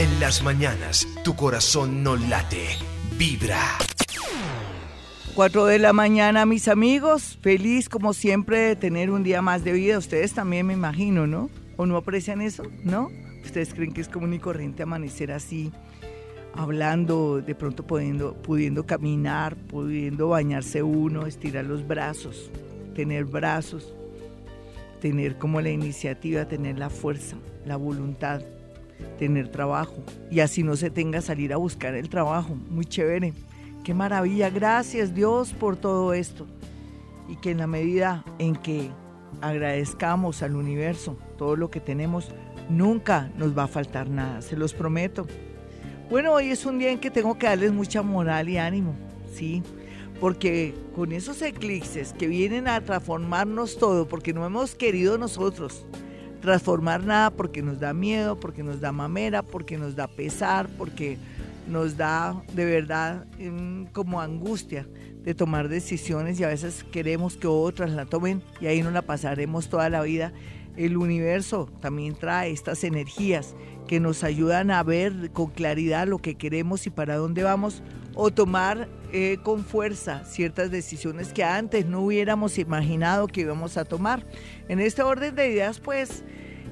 En las mañanas, tu corazón no late, vibra. 4 de la mañana, mis amigos. Feliz como siempre de tener un día más de vida. Ustedes también me imagino, ¿no? ¿O no aprecian eso? ¿No? ¿Ustedes creen que es común y corriente amanecer así? hablando, de pronto pudiendo, pudiendo caminar, pudiendo bañarse uno, estirar los brazos, tener brazos, tener como la iniciativa, tener la fuerza, la voluntad, tener trabajo y así no se tenga salir a buscar el trabajo. Muy chévere. Qué maravilla. Gracias Dios por todo esto. Y que en la medida en que agradezcamos al universo todo lo que tenemos, nunca nos va a faltar nada, se los prometo. Bueno, hoy es un día en que tengo que darles mucha moral y ánimo, ¿sí? Porque con esos eclipses que vienen a transformarnos todo, porque no hemos querido nosotros transformar nada, porque nos da miedo, porque nos da mamera, porque nos da pesar, porque nos da de verdad mm, como angustia de tomar decisiones y a veces queremos que otras la tomen y ahí no la pasaremos toda la vida. El universo también trae estas energías que nos ayudan a ver con claridad lo que queremos y para dónde vamos, o tomar eh, con fuerza ciertas decisiones que antes no hubiéramos imaginado que íbamos a tomar. En este orden de ideas, pues,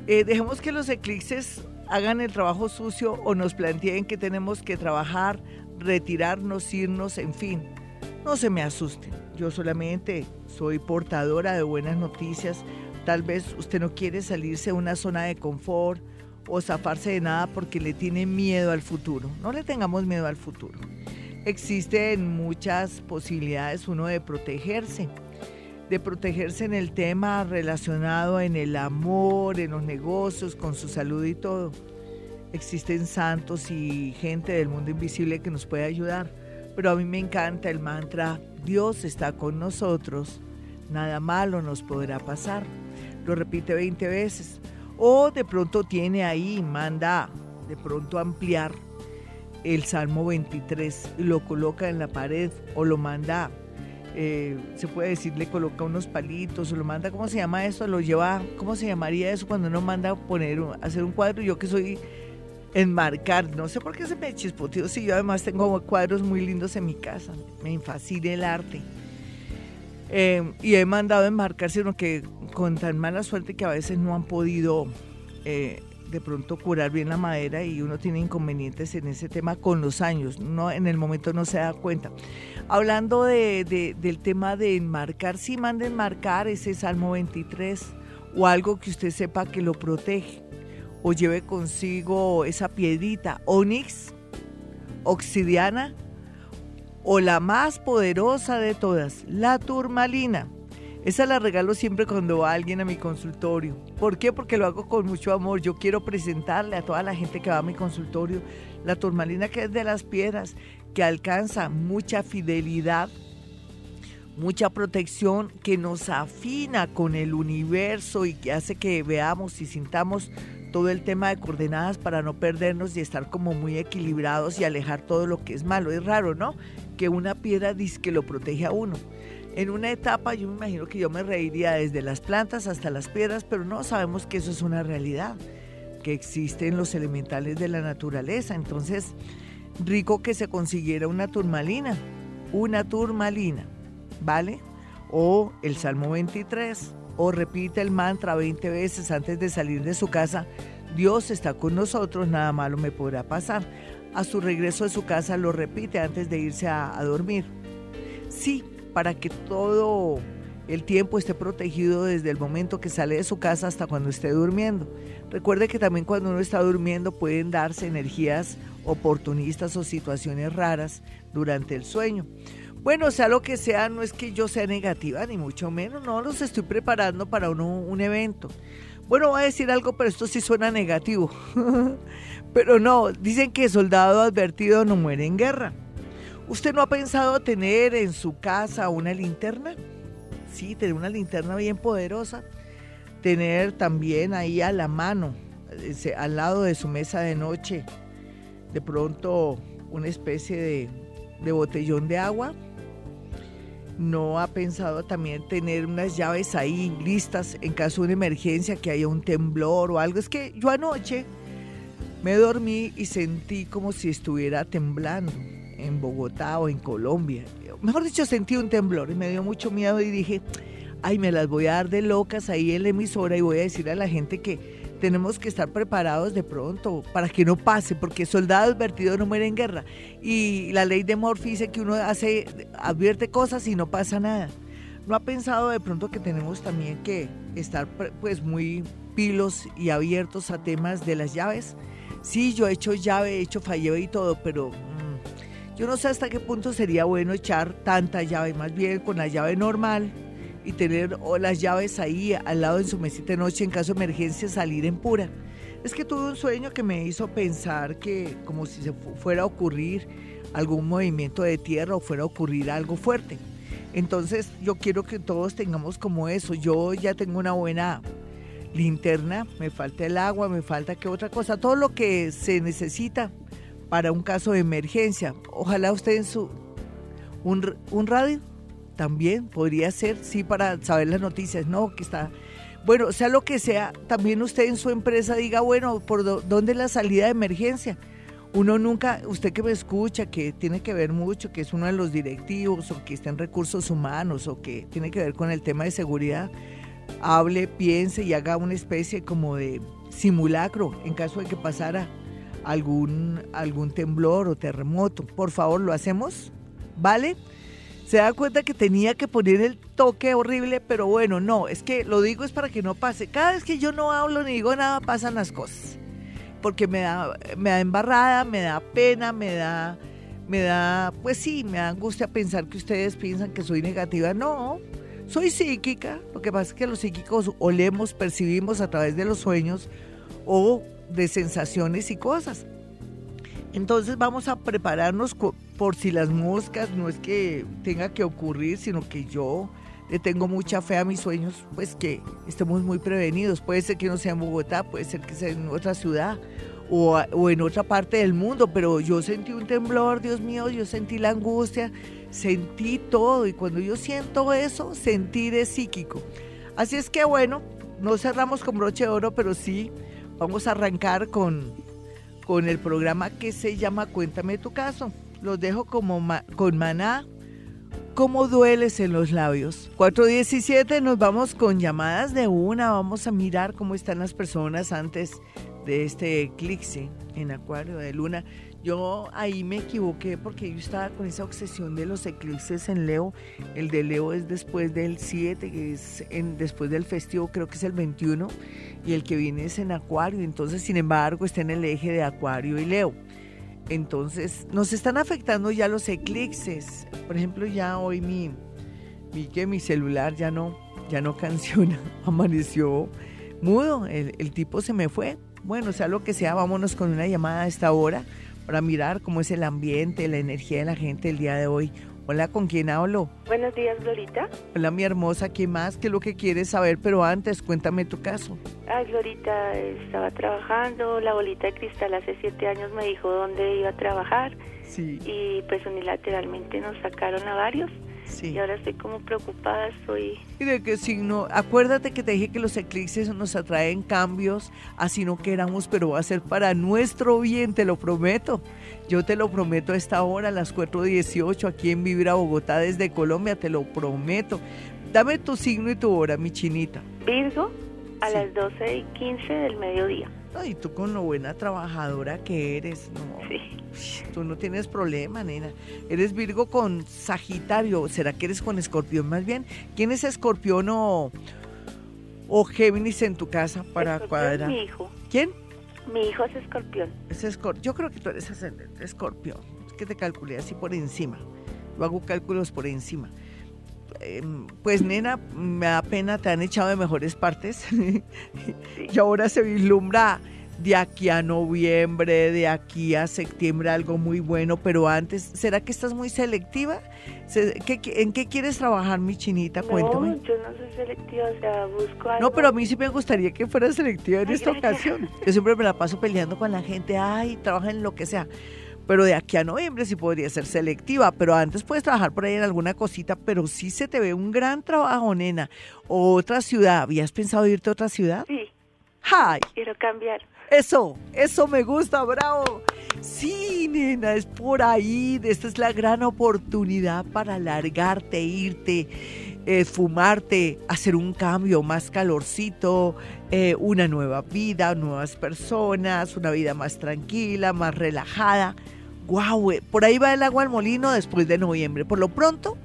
eh, dejemos que los eclipses hagan el trabajo sucio o nos planteen que tenemos que trabajar, retirarnos, irnos, en fin. No se me asusten, yo solamente soy portadora de buenas noticias. Tal vez usted no quiere salirse de una zona de confort, o zafarse de nada porque le tiene miedo al futuro. No le tengamos miedo al futuro. Existen muchas posibilidades uno de protegerse, de protegerse en el tema relacionado en el amor, en los negocios, con su salud y todo. Existen santos y gente del mundo invisible que nos puede ayudar, pero a mí me encanta el mantra, Dios está con nosotros, nada malo nos podrá pasar. Lo repite 20 veces o de pronto tiene ahí, manda de pronto ampliar el Salmo 23 y lo coloca en la pared o lo manda, eh, se puede decir, le coloca unos palitos o lo manda, ¿cómo se llama eso? Lo lleva, ¿cómo se llamaría eso cuando uno manda poner, hacer un cuadro? Yo que soy enmarcar, no sé por qué se me chispoteó, si yo además tengo cuadros muy lindos en mi casa, me fascina el arte. Eh, y he mandado enmarcar, sino que con tan mala suerte que a veces no han podido eh, de pronto curar bien la madera y uno tiene inconvenientes en ese tema con los años, no en el momento no se da cuenta. Hablando de, del tema de enmarcar, sí manda enmarcar ese Salmo 23 o algo que usted sepa que lo protege o lleve consigo esa piedrita, onix, obsidiana o la más poderosa de todas, la turmalina. Esa la regalo siempre cuando va alguien a mi consultorio. ¿Por qué? Porque lo hago con mucho amor. Yo quiero presentarle a toda la gente que va a mi consultorio la turmalina que es de las piedras, que alcanza mucha fidelidad, mucha protección, que nos afina con el universo y que hace que veamos y sintamos todo el tema de coordenadas para no perdernos y estar como muy equilibrados y alejar todo lo que es malo. Es raro, ¿no? que una piedra dice que lo protege a uno. En una etapa yo me imagino que yo me reiría desde las plantas hasta las piedras, pero no sabemos que eso es una realidad, que existen los elementales de la naturaleza. Entonces, rico que se consiguiera una turmalina, una turmalina, ¿vale? O el Salmo 23, o repite el mantra 20 veces antes de salir de su casa, Dios está con nosotros, nada malo me podrá pasar a su regreso de su casa lo repite antes de irse a, dormir. Sí, para que todo el tiempo esté protegido desde el momento que sale de su casa hasta cuando esté durmiendo. Recuerde que también cuando uno está durmiendo pueden darse energías oportunistas o situaciones raras durante el sueño. Bueno, sea lo que sea, no es que yo sea negativa, ni mucho menos, no los estoy preparando para un evento. Bueno, voy a decir algo, pero esto sí suena negativo. pero no, dicen que soldado advertido no muere en guerra. ¿Usted no ha pensado tener en su casa una linterna? Sí, tener una linterna bien poderosa. Tener también ahí a la mano, al lado de su mesa de noche, de pronto una especie de, botellón de agua no ha pensado también tener unas llaves ahí listas en caso de una emergencia, que haya un temblor o algo. Es que yo anoche Me dormí y sentí como si estuviera temblando en Bogotá o en Colombia. Mejor dicho, sentí un temblor y me dio mucho miedo y dije, ay, me las voy a dar de locas ahí en la emisora y voy a decir a la gente que tenemos que estar preparados de pronto para que no pase, porque soldados advertidos no mueren en guerra. Y la ley de Morphy dice que uno hace, advierte cosas y no pasa nada. ¿No ha pensado de pronto que tenemos también que estar pues muy pilos y abiertos a temas de las llaves? Sí, yo he hecho llave, he hecho falleo y todo, pero yo no sé hasta qué punto sería bueno echar tanta llave, más bien con la llave normal y tener las llaves ahí al lado en su mesita de noche en caso de emergencia salir en pura. Es que tuve un sueño que me hizo pensar que como si fuera a ocurrir algún movimiento de tierra o fuera a ocurrir algo fuerte. Entonces yo quiero que todos tengamos como eso. Yo ya tengo una buena linterna, me falta el agua, me falta que otra cosa, todo lo que se necesita para un caso de emergencia. Ojalá usted en su... Un, radio también podría ser, sí, para saber las noticias, no, que está... Bueno, sea lo que sea, también usted en su empresa diga, bueno, ¿por dónde es la salida de emergencia? Uno nunca, usted que me escucha, que tiene que ver mucho, que es uno de los directivos o que está en recursos humanos o que tiene que ver con el tema de seguridad, hable, piense y haga una especie como de simulacro en caso de que pasara algún, algún temblor o terremoto. Por favor, ¿lo hacemos? ¿Vale? Se da cuenta que tenía que poner el toque horrible, pero bueno, no, es que lo digo es para que no pase. Cada vez que yo no hablo ni digo nada, pasan las cosas. Porque me da, me da embarrada, me da pena, me da, me da, pues sí, me da angustia pensar que ustedes piensan que soy negativa. No, soy psíquica. Lo que pasa es que los psíquicos olemos, percibimos a través de los sueños o de sensaciones y cosas. Entonces vamos a prepararnos por si las moscas no es que tenga que ocurrir, sino que yo le tengo mucha fe a mis sueños, pues que estemos muy prevenidos. Puede ser que no sea en Bogotá, puede ser que sea en otra ciudad o, o en otra parte del mundo, pero yo sentí un temblor, Dios mío, yo sentí la angustia, sentí todo y cuando yo siento eso, sentir es psíquico. Así es que bueno, no cerramos con broche de oro, pero sí Vamos a arrancar con, con el programa que se llama Cuéntame tu caso. Los dejo como con Maná. ¿Cómo dueles en los labios? 417, nos vamos con llamadas de una. Vamos a mirar cómo están las personas antes de este eclipse en Acuario de Luna. Yo ahí me equivoqué porque yo estaba con esa obsesión de los eclipses en Leo. El de Leo es después del 7, que es en, después del festivo, creo que es el 21, y el que viene es en Acuario. Entonces, sin embargo, está en el eje de Acuario y Leo. Entonces, nos están afectando ya los eclipses. Por ejemplo, ya hoy mi, que mi celular ya no, ya no canciona, amaneció mudo, el tipo se me fue. Bueno, sea lo que sea, vámonos con una llamada a esta hora para mirar cómo es el ambiente, la energía de la gente el día de hoy. Hola, ¿con quién hablo? Buenos días, Glorita. Hola, mi hermosa, ¿qué más? ¿Qué es lo que quieres saber? Pero antes, cuéntame tu caso. Ay, Glorita, estaba trabajando, la bolita de cristal hace siete años me dijo dónde iba a trabajar. Sí. Y pues unilateralmente nos sacaron a varios. Y ahora estoy como preocupada, estoy... ¿Y de qué signo? Acuérdate que te dije que los eclipses nos atraen cambios, así no queramos, pero va a ser para nuestro bien, te lo prometo. Yo te lo prometo a esta hora, a las 4.18, aquí en Vivir a Bogotá desde Colombia, te lo prometo. Dame tu signo y tu hora, mi chinita. Virgo, a las 12 y 15 del mediodía. Ay, tú con lo buena trabajadora que eres, no. Sí. Tú no tienes problema, nena. Eres Virgo con Sagitario. ¿Será que eres con Escorpión más bien? ¿Quién es Escorpión o, o Géminis en tu casa para cuadrar? Mi hijo. ¿Quién? Mi hijo es Escorpión. Es escorpión. Yo creo que tú eres Escorpión. Es que te calculé así por encima. Yo hago cálculos por encima. Em, pues nena, me da pena, te han echado de mejores partes y ahora se vislumbra de aquí a noviembre, de aquí a septiembre algo muy bueno, pero antes, ¿será que estás muy selectiva? ¿En qué quieres trabajar, mi chinita? Cuéntame. No, yo no soy selectiva, o sea, busco algo. No, pero a mí sí me gustaría que fueras selectiva en esta ocasión. Yo siempre me la paso peleando con la gente, ay, trabaja en lo que sea pero de aquí a noviembre sí podría ser selectiva, pero antes puedes trabajar por ahí en alguna cosita, pero sí se te ve un gran trabajo, nena. Otra ciudad, ¿habías pensado irte a otra ciudad? Sí. ¡Ay! Quiero cambiar. Eso, eso me gusta, bravo. Sí, nena, es por ahí. Esta es la gran oportunidad para alargarte, irte, eh, fumarte, hacer un cambio, más calorcito, eh, una nueva vida, nuevas personas, una vida más tranquila, más relajada. Guau, eh, por ahí va el agua al molino después de noviembre. Por lo pronto,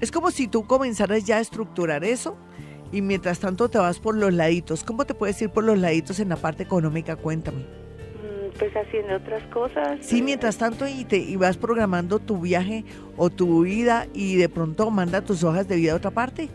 es como si tú comenzaras ya a estructurar eso y mientras tanto te vas por los laditos. ¿Cómo te puedes ir por los laditos en la parte económica? Cuéntame. Mm, pues haciendo otras cosas. Sí, mientras tanto y, te, y vas programando tu viaje o tu vida y de pronto manda tus hojas de vida a otra parte.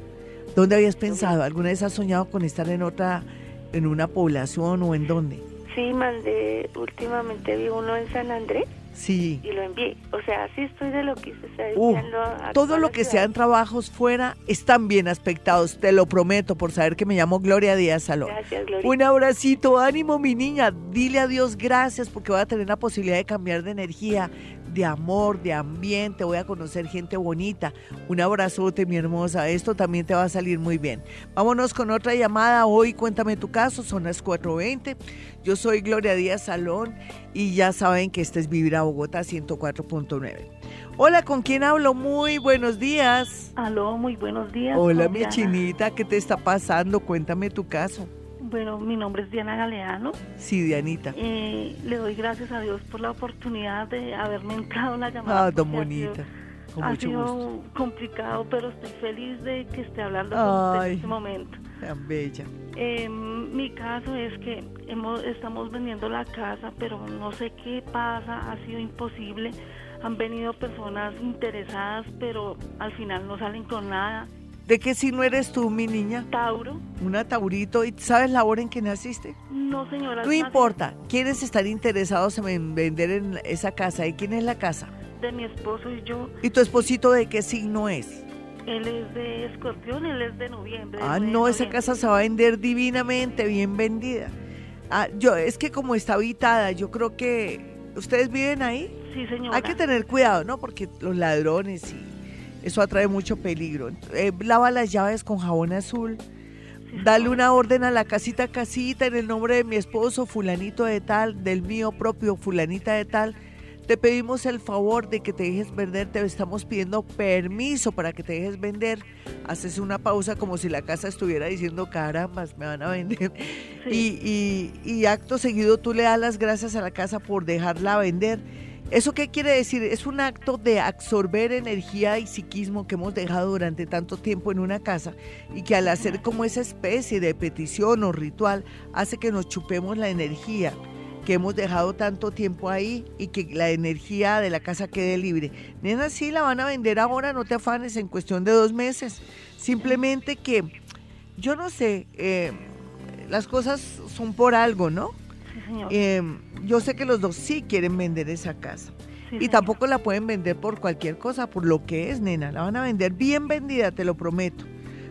¿Dónde habías pensado? ¿Alguna vez has soñado con estar en otra, en una población o en dónde? Sí, mandé, últimamente vi uno en San Andrés Sí. Y lo envié. O sea, sí estoy de lo que se está diciendo. todo lo que sean trabajos fuera están bien aspectados, te lo prometo, por saber que me llamo Gloria Díaz Salón. Gracias, Gloria. Un abracito, ánimo, mi niña. Dile a Dios gracias porque voy a tener la posibilidad de cambiar de energía, de amor, de ambiente, voy a conocer gente bonita. Un abrazote, mi hermosa. Esto también te va a salir muy bien. Vámonos con otra llamada. Hoy cuéntame tu caso, son las 4.20. Yo soy Gloria Díaz Salón y ya saben que este es Vivir a Bogotá 104.9. Hola, ¿con quién hablo? Muy buenos días. Aló, muy buenos días. Hola, mi chinita, ¿qué te está pasando? Cuéntame tu caso. Bueno, mi nombre es Diana Galeano. Sí, Dianita. Eh, le doy gracias a Dios por la oportunidad de haberme entrado en la llamada. Ah, don bonita. Ha sido, complicado, pero estoy feliz de que esté hablando con usted en este momento. Tan bella. Eh, mi caso es que hemos, estamos vendiendo la casa, pero no sé qué pasa, ha sido imposible. Han venido personas interesadas, pero al final no salen con nada. ¿De qué signo eres tú, mi niña? Tauro. Una Taurito. ¿Y sabes la hora en que naciste? No, señora. No importa. ¿Quiénes están interesados en vender en esa casa? ¿Y quién es la casa? De mi esposo y yo. ¿Y tu esposito de qué signo es? Él es de escorpión, él es de noviembre. Ah, no, esa casa se va a vender divinamente, bien vendida. Ah, yo, es que como está habitada, yo creo que... ¿Ustedes viven ahí? Sí, señora. Hay que tener cuidado, ¿no? Porque los ladrones y eso atrae mucho peligro. Eh, lava las llaves con jabón azul. Dale una orden a la casita casita en el nombre de mi esposo, fulanito de tal, del mío propio, fulanita de tal. Te pedimos el favor de que te dejes vender, te estamos pidiendo permiso para que te dejes vender. Haces una pausa como si la casa estuviera diciendo, caramba, me van a vender. Y, y acto seguido tú le das las gracias a la casa por dejarla vender ¿Eso qué quiere decir? Es un acto de absorber energía y psiquismo que hemos dejado durante tanto tiempo en una casa y que al hacer como esa especie de petición o ritual hace que nos chupemos la energía que hemos dejado tanto tiempo ahí y que la energía de la casa quede libre. Nena, sí la van a vender ahora, no te afanes, en cuestión de dos meses. Simplemente que, yo no sé, eh, las cosas son por algo, ¿no? Em, yo sé que los dos sí quieren vender esa casa. y tampoco la pueden vender por cualquier cosa, por lo que es, nena. La van a vender bien vendida, te lo prometo.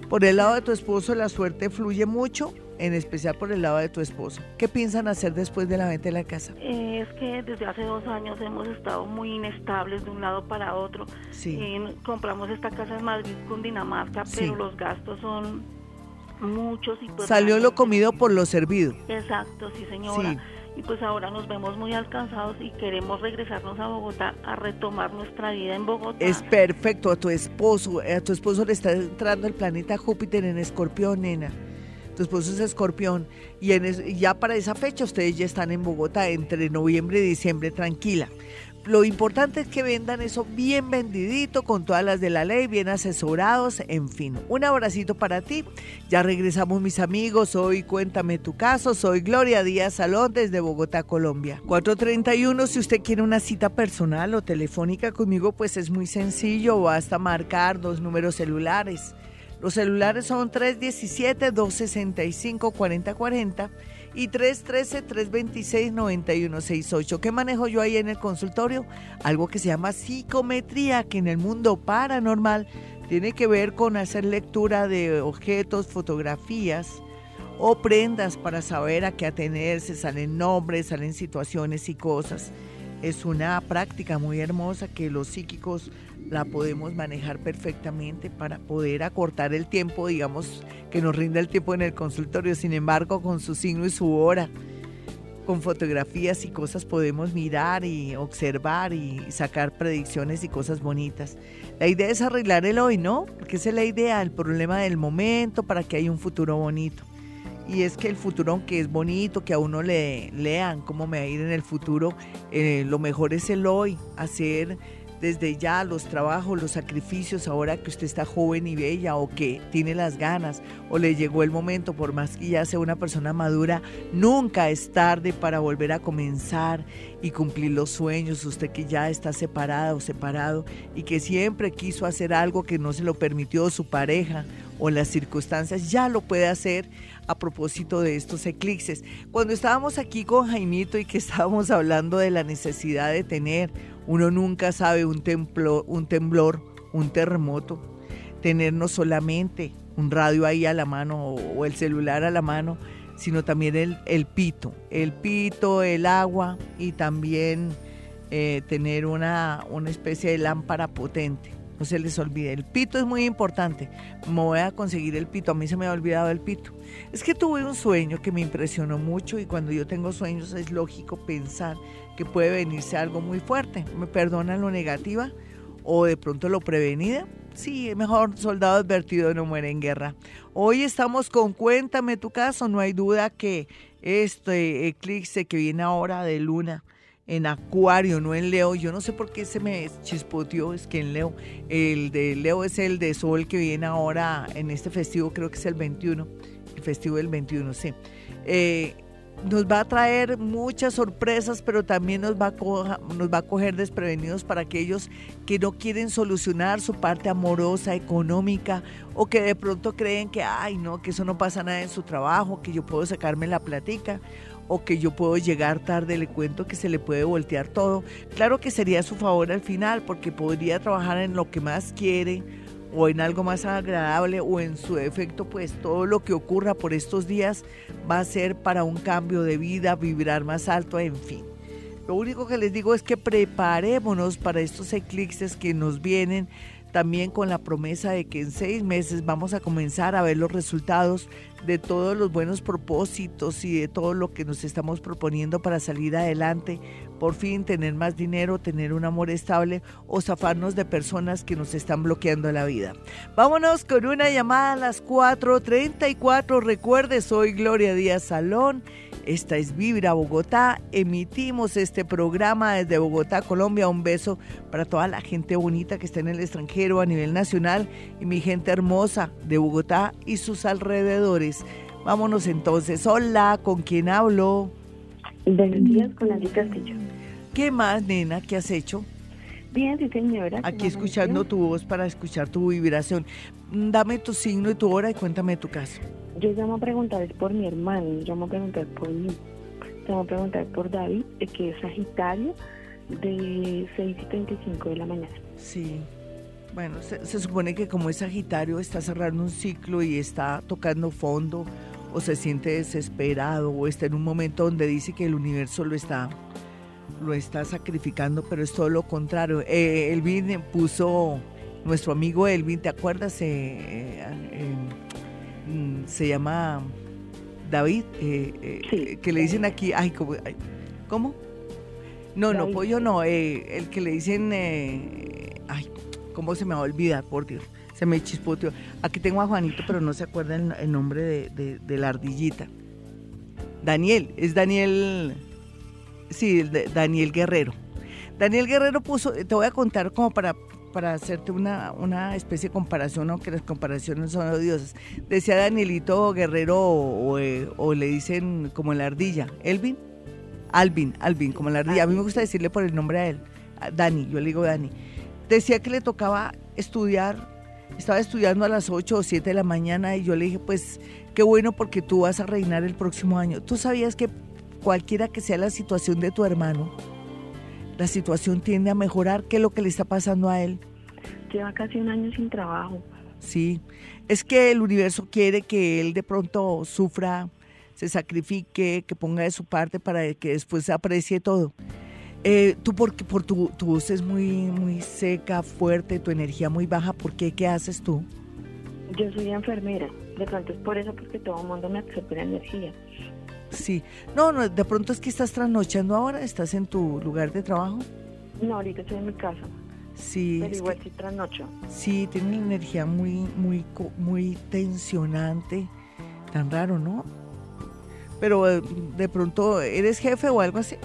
Por el lado de tu esposo la suerte fluye mucho, en especial por el lado de tu esposo. ¿Qué piensan hacer después de la venta de la casa? Eh, es que desde hace dos años hemos estado muy inestables de un lado para otro. Sí. compramos esta casa en Madrid, con Dinamarca, pero los gastos son muchos. Y pues Salió lo comido por lo servido. Exacto, sí señora. Y pues ahora nos vemos muy alcanzados y queremos regresarnos a Bogotá a retomar nuestra vida en Bogotá. Es perfecto, a tu esposo, a tu esposo le está entrando el planeta Júpiter en escorpión, nena. Tu esposo es escorpión y en ya para esa fecha ustedes ya están en Bogotá entre noviembre y diciembre, tranquila. Lo importante es que vendan eso bien vendidito, con todas las de la ley, bien asesorados, en fin. Un abracito para ti. Ya regresamos mis amigos. Hoy cuéntame tu caso. Soy Gloria Díaz Salón desde Bogotá, Colombia. 431, si usted quiere una cita personal o telefónica conmigo, pues es muy sencillo. Basta marcar dos números celulares. Los celulares son 317-265-4040 y 313-326-9168. ¿Qué manejo yo ahí en el consultorio? Algo que se llama psicometría, que en el mundo paranormal tiene que ver con hacer lectura de objetos, fotografías o prendas para saber a qué atenerse, salen nombres, salen situaciones y cosas. Es una práctica muy hermosa que los psíquicos la podemos manejar perfectamente para poder acortar el tiempo, digamos, que nos rinda el tiempo en el consultorio. Sin embargo, con su signo y su hora, con fotografías y cosas podemos mirar y observar y sacar predicciones y cosas bonitas. La idea es arreglar el hoy, ¿no? Porque esa es la idea, el problema del momento para que haya un futuro bonito. Y es que el futuro, aunque es bonito, que a uno le lean cómo me va a ir en el futuro, eh, lo mejor es el hoy, hacer desde ya los trabajos, los sacrificios, ahora que usted está joven y bella o que tiene las ganas o le llegó el momento, por más que ya sea una persona madura, nunca es tarde para volver a comenzar y cumplir los sueños. Usted que ya está separada o separado y que siempre quiso hacer algo que no se lo permitió su pareja o las circunstancias, ya lo puede hacer a propósito de estos eclipses. Cuando estábamos aquí con Jaimito y que estábamos hablando de la necesidad de tener uno nunca sabe un, un temblor, un terremoto, tener no solamente un radio ahí a la mano o, el celular a la mano, sino también el, el pito, el pito, el agua y también eh, tener una, una especie de lámpara potente. No se les olvide, el pito es muy importante. Me voy a conseguir el pito, a mí se me ha olvidado el pito. Es que tuve un sueño que me impresionó mucho y cuando yo tengo sueños es lógico pensar que puede venirse algo muy fuerte. ¿Me perdonan lo negativa o de pronto lo prevenida? Sí, mejor soldado advertido no muere en guerra. Hoy estamos con Cuéntame tu caso. No hay duda que este eclipse que viene ahora de luna en Acuario, no en Leo. Yo no sé por qué se me chispoteó, es que en Leo. El de Leo es el de Sol que viene ahora en este festivo, creo que es el 21. El festivo del 21, sí. Eh, nos va a traer muchas sorpresas, pero también nos va, a nos va a coger desprevenidos para aquellos que no quieren solucionar su parte amorosa, económica, o que de pronto creen que, ay, no, que eso no pasa nada en su trabajo, que yo puedo sacarme la platica, o que yo puedo llegar tarde, le cuento que se le puede voltear todo. Claro que sería a su favor al final, porque podría trabajar en lo que más quiere o en algo más agradable o en su defecto, pues todo lo que ocurra por estos días va a ser para un cambio de vida, vibrar más alto, en fin. Lo único que les digo es que preparémonos para estos eclipses que nos vienen también con la promesa de que en seis meses vamos a comenzar a ver los resultados de todos los buenos propósitos y de todo lo que nos estamos proponiendo para salir adelante, por fin tener más dinero, tener un amor estable o zafarnos de personas que nos están bloqueando la vida. Vámonos con una llamada a las 4.34. Recuerde, soy Gloria Díaz Salón. Esta es Vibra Bogotá. Emitimos este programa desde Bogotá, Colombia. Un beso para toda la gente bonita que está en el extranjero a nivel nacional y mi gente hermosa de Bogotá y sus alrededores. Vámonos entonces. Hola, ¿con quién hablo? Buenos días, con Andy Castillo. ¿Qué más, nena? ¿Qué has hecho? Bien, sí, señora. Aquí escuchando tu voz para escuchar tu vibración. Dame tu signo y tu hora y cuéntame tu caso. Yo llamo a preguntar por mi hermano, llamo a preguntar por mí. Llamo a preguntar por David, que es Sagitario, de 6 y 35 de la mañana. Sí. Bueno, se, se supone que como es Sagitario está cerrando un ciclo y está tocando fondo o se siente desesperado o está en un momento donde dice que el universo lo está lo está sacrificando, pero es todo lo contrario. Eh, Elvin puso, nuestro amigo Elvin, ¿te acuerdas? Eh, eh, mm, se llama David, que le dicen aquí, ay, ¿cómo? ¿cómo? No, no, pollo no, el que le dicen, ay, ¿cómo se me va a olvidar, por Dios? Se me chispoteó. Aquí tengo a Juanito, pero no se acuerda el, nombre de, de la ardillita. Daniel, es Daniel Sí, Daniel Guerrero. Daniel Guerrero puso, te voy a contar como para, para hacerte una, una especie de comparación, aunque las comparaciones son odiosas. Decía Danielito Guerrero o, eh, le dicen como la ardilla, Elvin, Alvin, Alvin, como la ardilla. A mí me gusta decirle por el nombre a él, Dani, yo le digo Dani. Decía que le tocaba estudiar, estaba estudiando a las 8 o 7 de la mañana y yo le dije, pues qué bueno porque tú vas a reinar el próximo año. ¿Tú sabías que cualquiera que sea la situación de tu hermano, la situación tiende a mejorar. ¿Qué es lo que le está pasando a él? Lleva casi un año sin trabajo. Sí, es que el universo quiere que él de pronto sufra, se sacrifique, que ponga de su parte para que después se aprecie todo. Eh, tú porque por tu, tu, voz es muy muy seca, fuerte, tu energía muy baja, ¿por qué? ¿Qué haces tú? Yo soy enfermera, de pronto es por eso porque todo el mundo me absorbe la energía. Sí. No, no, de pronto es que estás trasnochando ahora, estás en tu lugar de trabajo. No, ahorita estoy en mi casa. Sí. Pero igual sí trasnocho. Sí, tiene una energía muy, muy, muy tensionante. Tan raro, ¿no? Pero eh, de pronto, ¿eres jefe o algo así?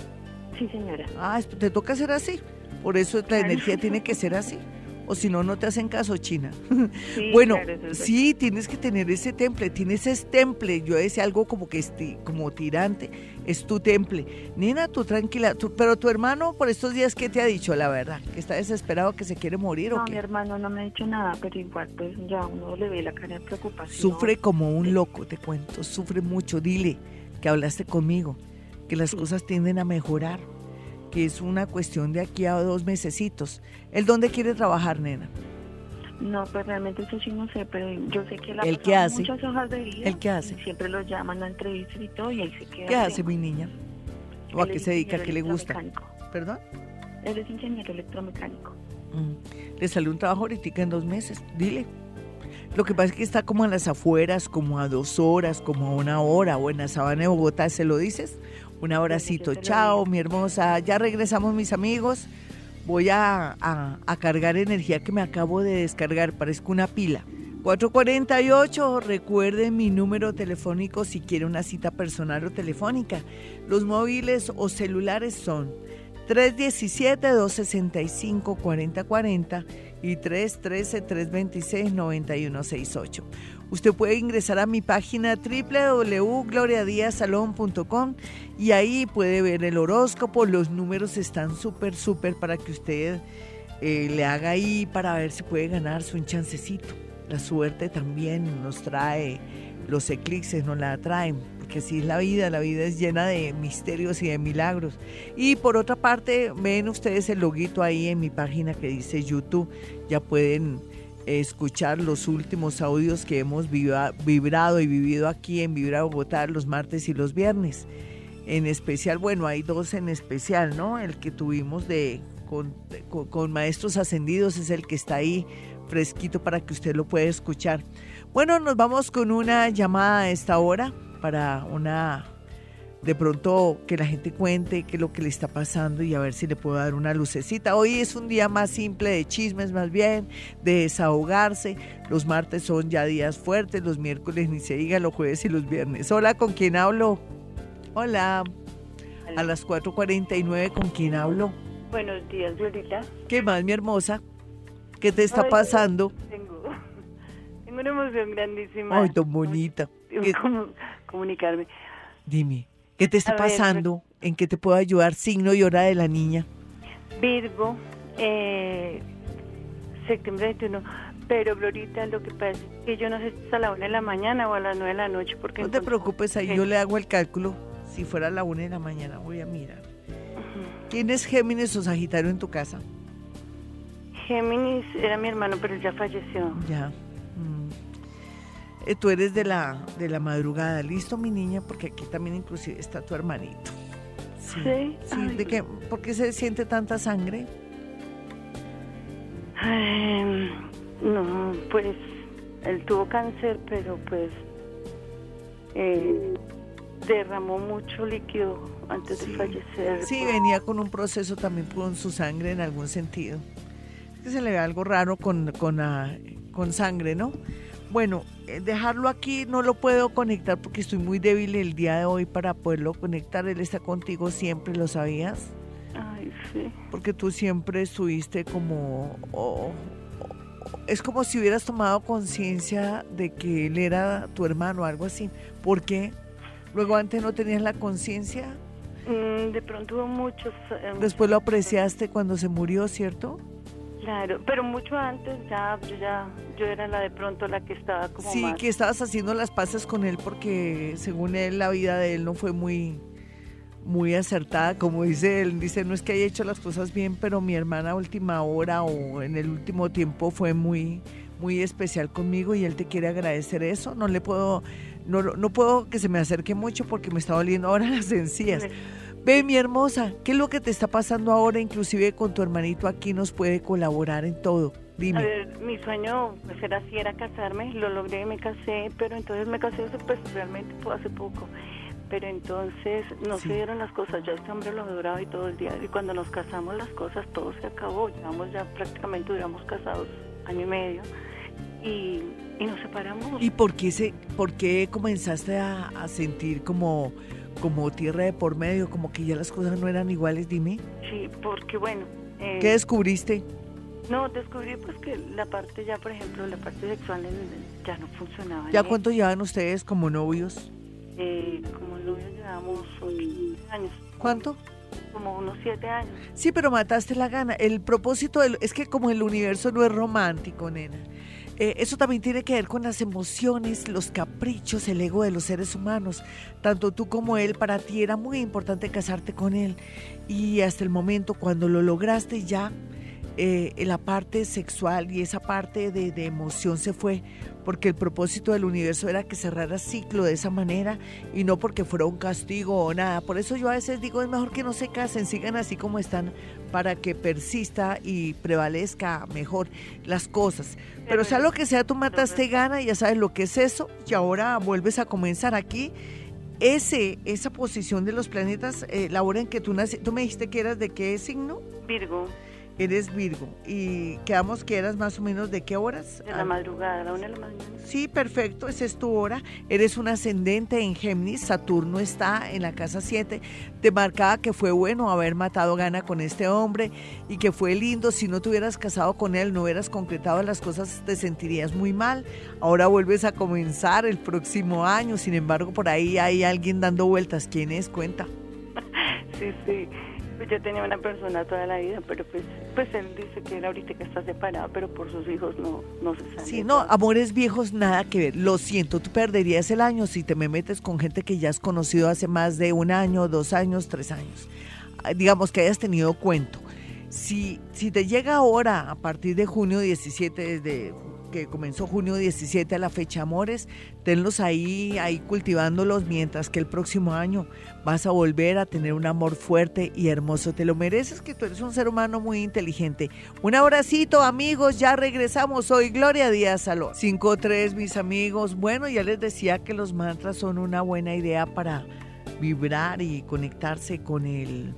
Sí, señora. Ah, te toca ser así. Por eso la energía tiene que ser así o si no, no te hacen caso, China. bueno, sí, tienes que tener ese temple, tienes ese temple, yo decía algo como que este, como tirante, es tu temple. Nena, tú tranquila, pero tu hermano por estos días, ¿qué te ha dicho, la verdad? ¿Que está desesperado, que se quiere morir no, o qué? mi hermano no me ha dicho nada, pero igual pues ya uno le ve la cara de preocupación. Sufre como un loco, te cuento, sufre mucho, dile que hablaste conmigo, que las cosas tienden a mejorar que es una cuestión de aquí a dos mesecitos. ¿El dónde quiere trabajar, nena? No, pues realmente eso sí no sé, pero yo sé que la ¿El qué hace? muchas hojas de vida. ¿El qué hace? Siempre lo llaman a entrevistas y todo y ahí se queda. ¿Qué hace mi niña? ¿O a qué se dedica? ¿Qué le gusta? ¿Perdón? Él es ingeniero electromecánico. Mm. Le salió un trabajo ahorita en dos meses, dile. Lo que pasa es que está como en las afueras, como a dos horas, como a una hora, o en la sabana de Bogotá, ¿se lo dices? Un abracito, chao, mi hermosa. Ya regresamos, mis amigos. Voy a, a, cargar energía que me acabo de descargar, parezco una pila. 448, recuerden mi número telefónico si quiere una cita personal o telefónica. Los móviles o celulares son 317-265-4040 y 313-326-9168. Usted puede ingresar a mi página www.gloriadiasalón.com y ahí puede ver el horóscopo. Los números están súper, súper para que usted eh, le haga ahí para ver si puede ganarse un chancecito. La suerte también nos trae, los eclipses nos la traen, porque así es la vida, la vida es llena de misterios y de milagros. Y por otra parte, ven ustedes el loguito ahí en mi página que dice YouTube, ya pueden escuchar los últimos audios que hemos vibrado y vivido aquí en Vibra Bogotá los martes y los viernes. En especial, bueno, hay dos en especial, ¿no? El que tuvimos de con, con, maestros ascendidos es el que está ahí fresquito para que usted lo pueda escuchar. Bueno, nos vamos con una llamada a esta hora para una de pronto que la gente cuente qué es lo que le está pasando y a ver si le puedo dar una lucecita. Hoy es un día más simple de chismes más bien, de desahogarse. Los martes son ya días fuertes, los miércoles ni se diga, los jueves y los viernes. Hola, ¿con quién hablo? Hola. A las 4.49, ¿con quién hablo? Buenos días, Violita. ¿Qué más, mi hermosa? ¿Qué te está pasando? Tengo, tengo una emoción grandísima. Ay, tan bonita. comunicarme. Dime. ¿Qué te está pasando? ¿En qué te puedo ayudar? Signo y hora de la niña. Virgo, eh, septiembre 21. Pero, Glorita, lo que pasa es que yo no sé si es a la una de la mañana o a las nueve de la noche. porque No te preocupes, ahí yo le hago el cálculo. Si fuera a la una de la mañana, voy a mirar. ¿Quién es Géminis o Sagitario en tu casa? Géminis era mi hermano, pero ya falleció. Ya. Eh, tú eres de la, de la madrugada, ¿listo, mi niña? Porque aquí también inclusive está tu hermanito. Sí. Sí, ¿de qué? ¿Por qué se siente tanta sangre? no, pues él tuvo cáncer, pero pues eh, derramó mucho líquido antes de fallecer. Sí, venía con un proceso también con su sangre en algún sentido. Es que se le ve algo raro con, con, ah, con sangre, ¿no? Bueno, dejarlo aquí no lo puedo conectar porque estoy muy débil el día de hoy para poderlo conectar. Él está contigo siempre, ¿lo sabías? Ay, sí. Porque tú siempre estuviste como... es como si hubieras tomado conciencia de que él era tu hermano, algo así. ¿Por qué? Luego antes no tenías la conciencia. Mm, de pronto hubo muchos... Em, Después lo apreciaste cuando se murió, ¿cierto? Claro, pero mucho antes ya, yo ya, yo era la de pronto la que estaba como Sí, que estabas haciendo las paces con él porque según él la vida de él no fue muy, muy acertada, como dice él, dice, no es que haya hecho las cosas bien, pero mi hermana a última hora o en el último tiempo fue muy, muy especial conmigo y él te quiere agradecer eso, no le puedo, no, no puedo que se me acerque mucho porque me está doliendo ahora las encías. Ve, mi hermosa, ¿qué es lo que te está pasando ahora? Inclusive con tu hermanito aquí nos puede colaborar en todo. Dime. A ver, mi sueño pues, era así, era casarme, lo logré, me casé, pero entonces me casé pues realmente hace poco. pero entonces no se dieron las cosas, ya este hombre lo adoraba y todo el día, y cuando nos casamos las cosas, todo se acabó, llevamos ya prácticamente, duramos casados año y medio, y, nos separamos. ¿Y por qué, se, por qué comenzaste a, sentir como, como tierra de por medio, como que ya las cosas no eran iguales, dime? Sí, porque bueno... Eh, ¿Qué descubriste? No, descubrí pues que la parte ya, por ejemplo, la parte sexual ya no funcionaba. ¿Ya cuánto llevan ustedes como novios? Eh, como novios llevamos años. ¿Cuánto? Como unos siete años. Sí, pero mataste la gana. El propósito es que como el universo no es romántico, nena. Eh, eso también tiene que ver con las emociones, los caprichos, el ego de los seres humanos. Tanto tú como él, para ti era muy importante casarte con él. Y hasta el momento, cuando lo lograste ya, eh, la parte sexual y esa parte de, de, emoción se fue porque el propósito del universo era que cerrara ciclo de esa manera y no porque fuera un castigo o nada. Por eso yo a veces digo, es mejor que no se casen, sigan así como están para que persista y prevalezca mejor las cosas. Pero sea lo que sea, tú mataste gana, ya sabes lo que es eso y ahora vuelves a comenzar aquí. Ese, esa posición de los planetas, eh, la hora en que tú naciste, tú me dijiste que eras de qué signo? Virgo. Eres Virgo. Y quedamos que eras más o menos de qué horas? De la madrugada, a la una de la mañana. Sí, perfecto, esa es tu hora. Eres un ascendente en Géminis, Saturno está en la casa 7. Te marcaba que fue bueno haber matado gana con este hombre y que fue lindo. Si no te hubieras casado con él, no hubieras concretado las cosas, te sentirías muy mal. Ahora vuelves a comenzar el próximo año. Sin embargo, por ahí hay alguien dando vueltas. ¿Quién es? Cuenta. sí, sí. Pues yo tenía una persona toda la vida, pero pues, pues él dice que él ahorita que está separado, pero por sus hijos no, no se sabe. Sí, no, amores viejos nada que ver. Lo siento, tú perderías el año si te me metes con gente que ya has conocido hace más de un año, dos años, tres años. Ah, digamos que hayas tenido cuento. Si, si te llega ahora, a partir de junio 17, desde que comenzó junio 17 a la fecha, amores, tenlos ahí, ahí cultivándolos, mientras que el próximo año vas a volver a tener un amor fuerte y hermoso. Te lo mereces, que tú eres un ser humano muy inteligente. Un abracito, amigos, ya regresamos hoy. Gloria Díaz Salón. 5-3, mis amigos. Bueno, ya les decía que los mantras son una buena idea para vibrar y conectarse con el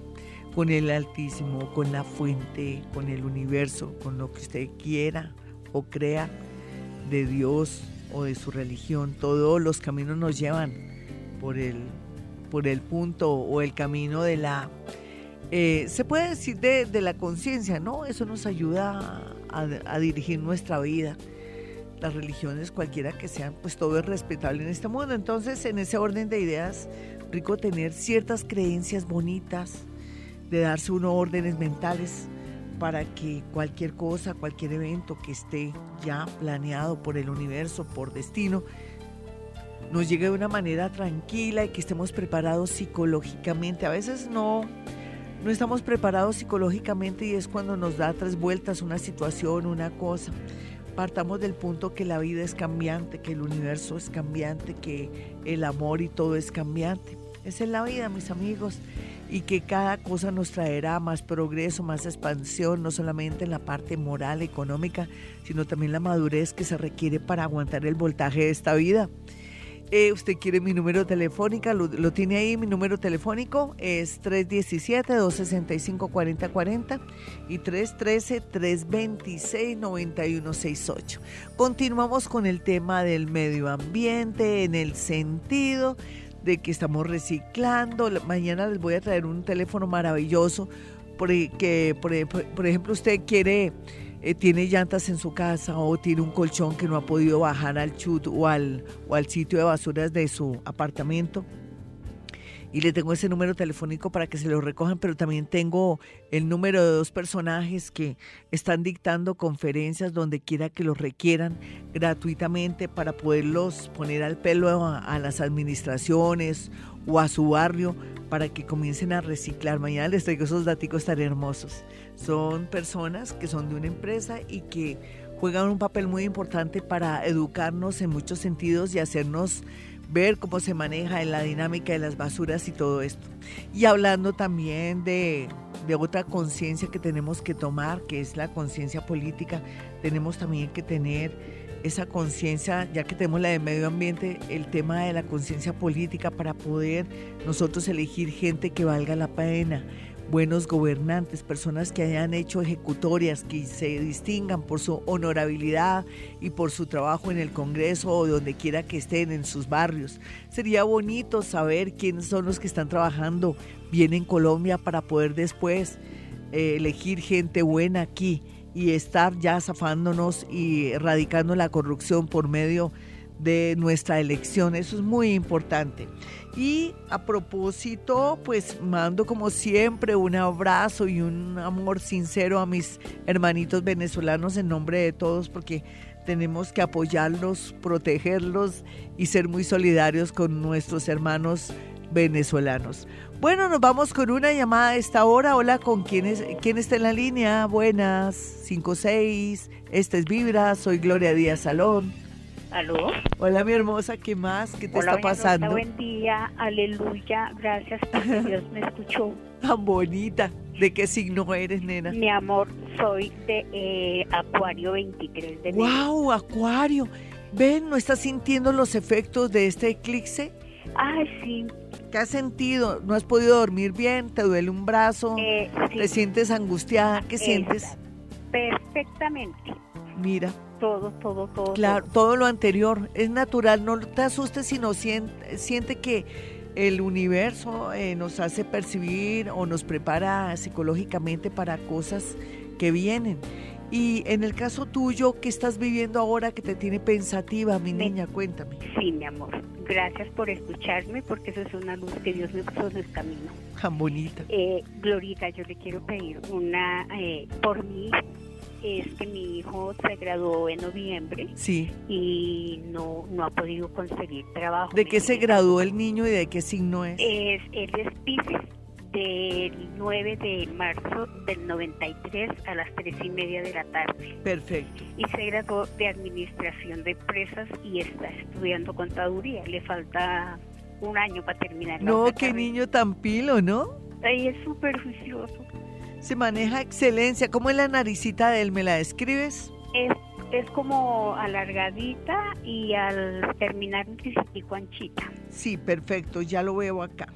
con el Altísimo, con la fuente, con el universo, con lo que usted quiera o crea de Dios o de su religión. Todos los caminos nos llevan por el, por el punto o el camino de la... Eh, se puede decir de, la conciencia, ¿no? Eso nos ayuda a, dirigir nuestra vida. Las religiones, cualquiera que sean, pues todo es respetable en este mundo. Entonces, en ese orden de ideas, rico tener ciertas creencias bonitas, de darse unos órdenes mentales para que cualquier cosa, cualquier evento que esté ya planeado por el universo, por destino, nos llegue de una manera tranquila y que estemos preparados psicológicamente. A veces no, no estamos preparados psicológicamente y es cuando nos da tres vueltas una situación, una cosa. Partamos del punto que la vida es cambiante, que el universo es cambiante, que el amor y todo es cambiante. Esa es la vida, mis amigos y que cada cosa nos traerá más progreso, más expansión, no solamente en la parte moral, económica, sino también la madurez que se requiere para aguantar el voltaje de esta vida. Eh, usted quiere mi número telefónico, lo, lo, tiene ahí, mi número telefónico es 317-265-4040 y 313-326-9168. Continuamos con el tema del medio ambiente en el sentido de que estamos reciclando. Mañana les voy a traer un teléfono maravilloso porque, por, ejemplo, usted quiere, eh, tiene llantas en su casa o tiene un colchón que no ha podido bajar al chut o al, o al sitio de basuras de su apartamento y le tengo ese número telefónico para que se lo recojan, pero también tengo el número de dos personajes que están dictando conferencias donde quiera que los requieran gratuitamente para poderlos poner al pelo a, las administraciones o a su barrio para que comiencen a reciclar. Mañana les traigo esos datos tan hermosos. Son personas que son de una empresa y que juegan un papel muy importante para educarnos en muchos sentidos y hacernos ver cómo se maneja en la dinámica de las basuras y todo esto. Y hablando también de, otra conciencia que tenemos que tomar, que es la conciencia política, tenemos también que tener esa conciencia, ya que tenemos la de medio ambiente, el tema de la conciencia política para poder nosotros elegir gente que valga la pena, buenos gobernantes, personas que hayan hecho ejecutorias, que se distingan por su honorabilidad y por su trabajo en el Congreso o donde quiera que estén en sus barrios. Sería bonito saber quiénes son los que están trabajando bien en Colombia para poder después eh, elegir gente buena aquí y estar ya zafándonos y erradicando la corrupción por medio de nuestra elección. Eso es muy importante. Y a propósito, pues mando como siempre un abrazo y un amor sincero a mis hermanitos venezolanos en nombre de todos porque tenemos que apoyarlos, protegerlos y ser muy solidarios con nuestros hermanos venezolanos. Bueno, nos vamos con una llamada a esta hora. Hola, ¿con quién, es, quién está en la línea? Buenas, 56. Esta es Vibra, soy Gloria Díaz Salón. ¿Aló? Hola, mi hermosa, ¿qué más? ¿Qué te está pasando? buen día, aleluya, gracias porque Dios me escuchó. Tan bonita. ¿De qué signo eres, nena? Mi amor, soy de eh, Acuario 23 de ¡Wow! Acuario. Ven, ¿no estás sintiendo los efectos de este eclipse? Ay, sí, ¿Qué has sentido? ¿No has podido dormir bien? ¿Te duele un brazo? Eh, ¿Te sientes angustiada? ¿Qué sientes? Perfectamente. Mira. Todo, todo, todo. Claro, todo, lo anterior. Es natural, no te asustes, sino siente, siente que el universo eh, nos hace percibir o nos prepara psicológicamente para cosas que vienen. Y en el caso tuyo, ¿qué estás viviendo ahora que te tiene pensativa, mi niña? Cuéntame. Sí, mi amor. Gracias por escucharme, porque eso es una luz que Dios me puso en el camino. Tan bonita. Eh, Glorita, yo le quiero pedir una, eh, por mí, es que mi hijo se graduó en noviembre. Sí. Y no, no ha podido conseguir trabajo. ¿De qué se graduó el niño y de qué signo es? Es, él es Pisces del 9 de marzo del 93 a las 3 y media de la tarde. Perfecto. Y se graduó de Administración de Empresas y está estudiando Contaduría. Le falta un año para terminar. No, qué niño tan pilo, ¿no? Ahí es súper juicioso. Se maneja excelencia. ¿Cómo es la naricita de él? ¿Me la describes? Es, es como alargadita y al terminar un poquitico anchita. Sí, perfecto, ya lo veo acá.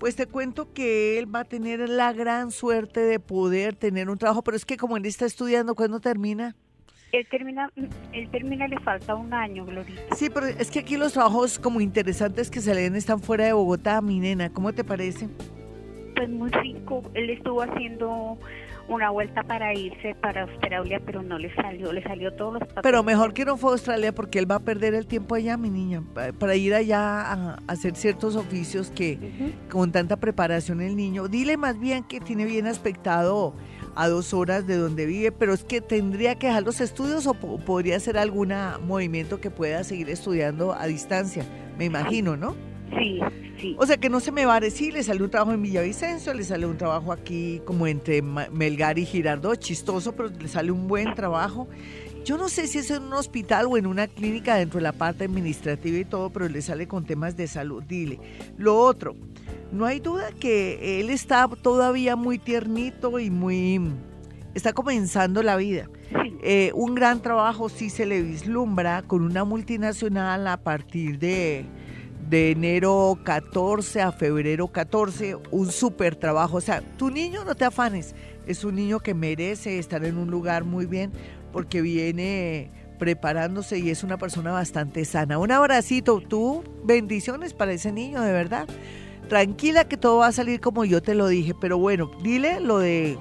Pues te cuento que él va a tener la gran suerte de poder tener un trabajo, pero es que como él está estudiando, ¿cuándo termina? Él termina, él termina, le falta un año, Glorita. Sí, pero es que aquí los trabajos como interesantes que se leen están fuera de Bogotá, mi nena. ¿Cómo te parece? Pues muy rico. Él estuvo haciendo una vuelta para irse para Australia, pero no le salió, le salió todos los papeles. Pero mejor que no fue a Australia porque él va a perder el tiempo allá, mi niña, para ir allá a hacer ciertos oficios que con tanta preparación el niño. Dile más bien que tiene bien aspectado a dos horas de donde vive, pero es que tendría que dejar los estudios o podría hacer algún movimiento que pueda seguir estudiando a distancia, me imagino, ¿no? Sí, o sea que no se me va a decir, le sale un trabajo en Villavicencio, le sale un trabajo aquí como entre Melgar y Girardot, chistoso, pero le sale un buen trabajo. Yo no sé si es en un hospital o en una clínica dentro de la parte administrativa y todo, pero le sale con temas de salud. Dile. Lo otro, no hay duda que él está todavía muy tiernito y muy... está comenzando la vida. Eh, un gran trabajo sí se le vislumbra con una multinacional a partir de de enero 14 a febrero 14, un súper trabajo. O sea, tu niño no te afanes, es un niño que merece estar en un lugar muy bien porque viene preparándose y es una persona bastante sana. Un abracito, tú, bendiciones para ese niño, de verdad. Tranquila que todo va a salir como yo te lo dije, pero bueno, dile lo de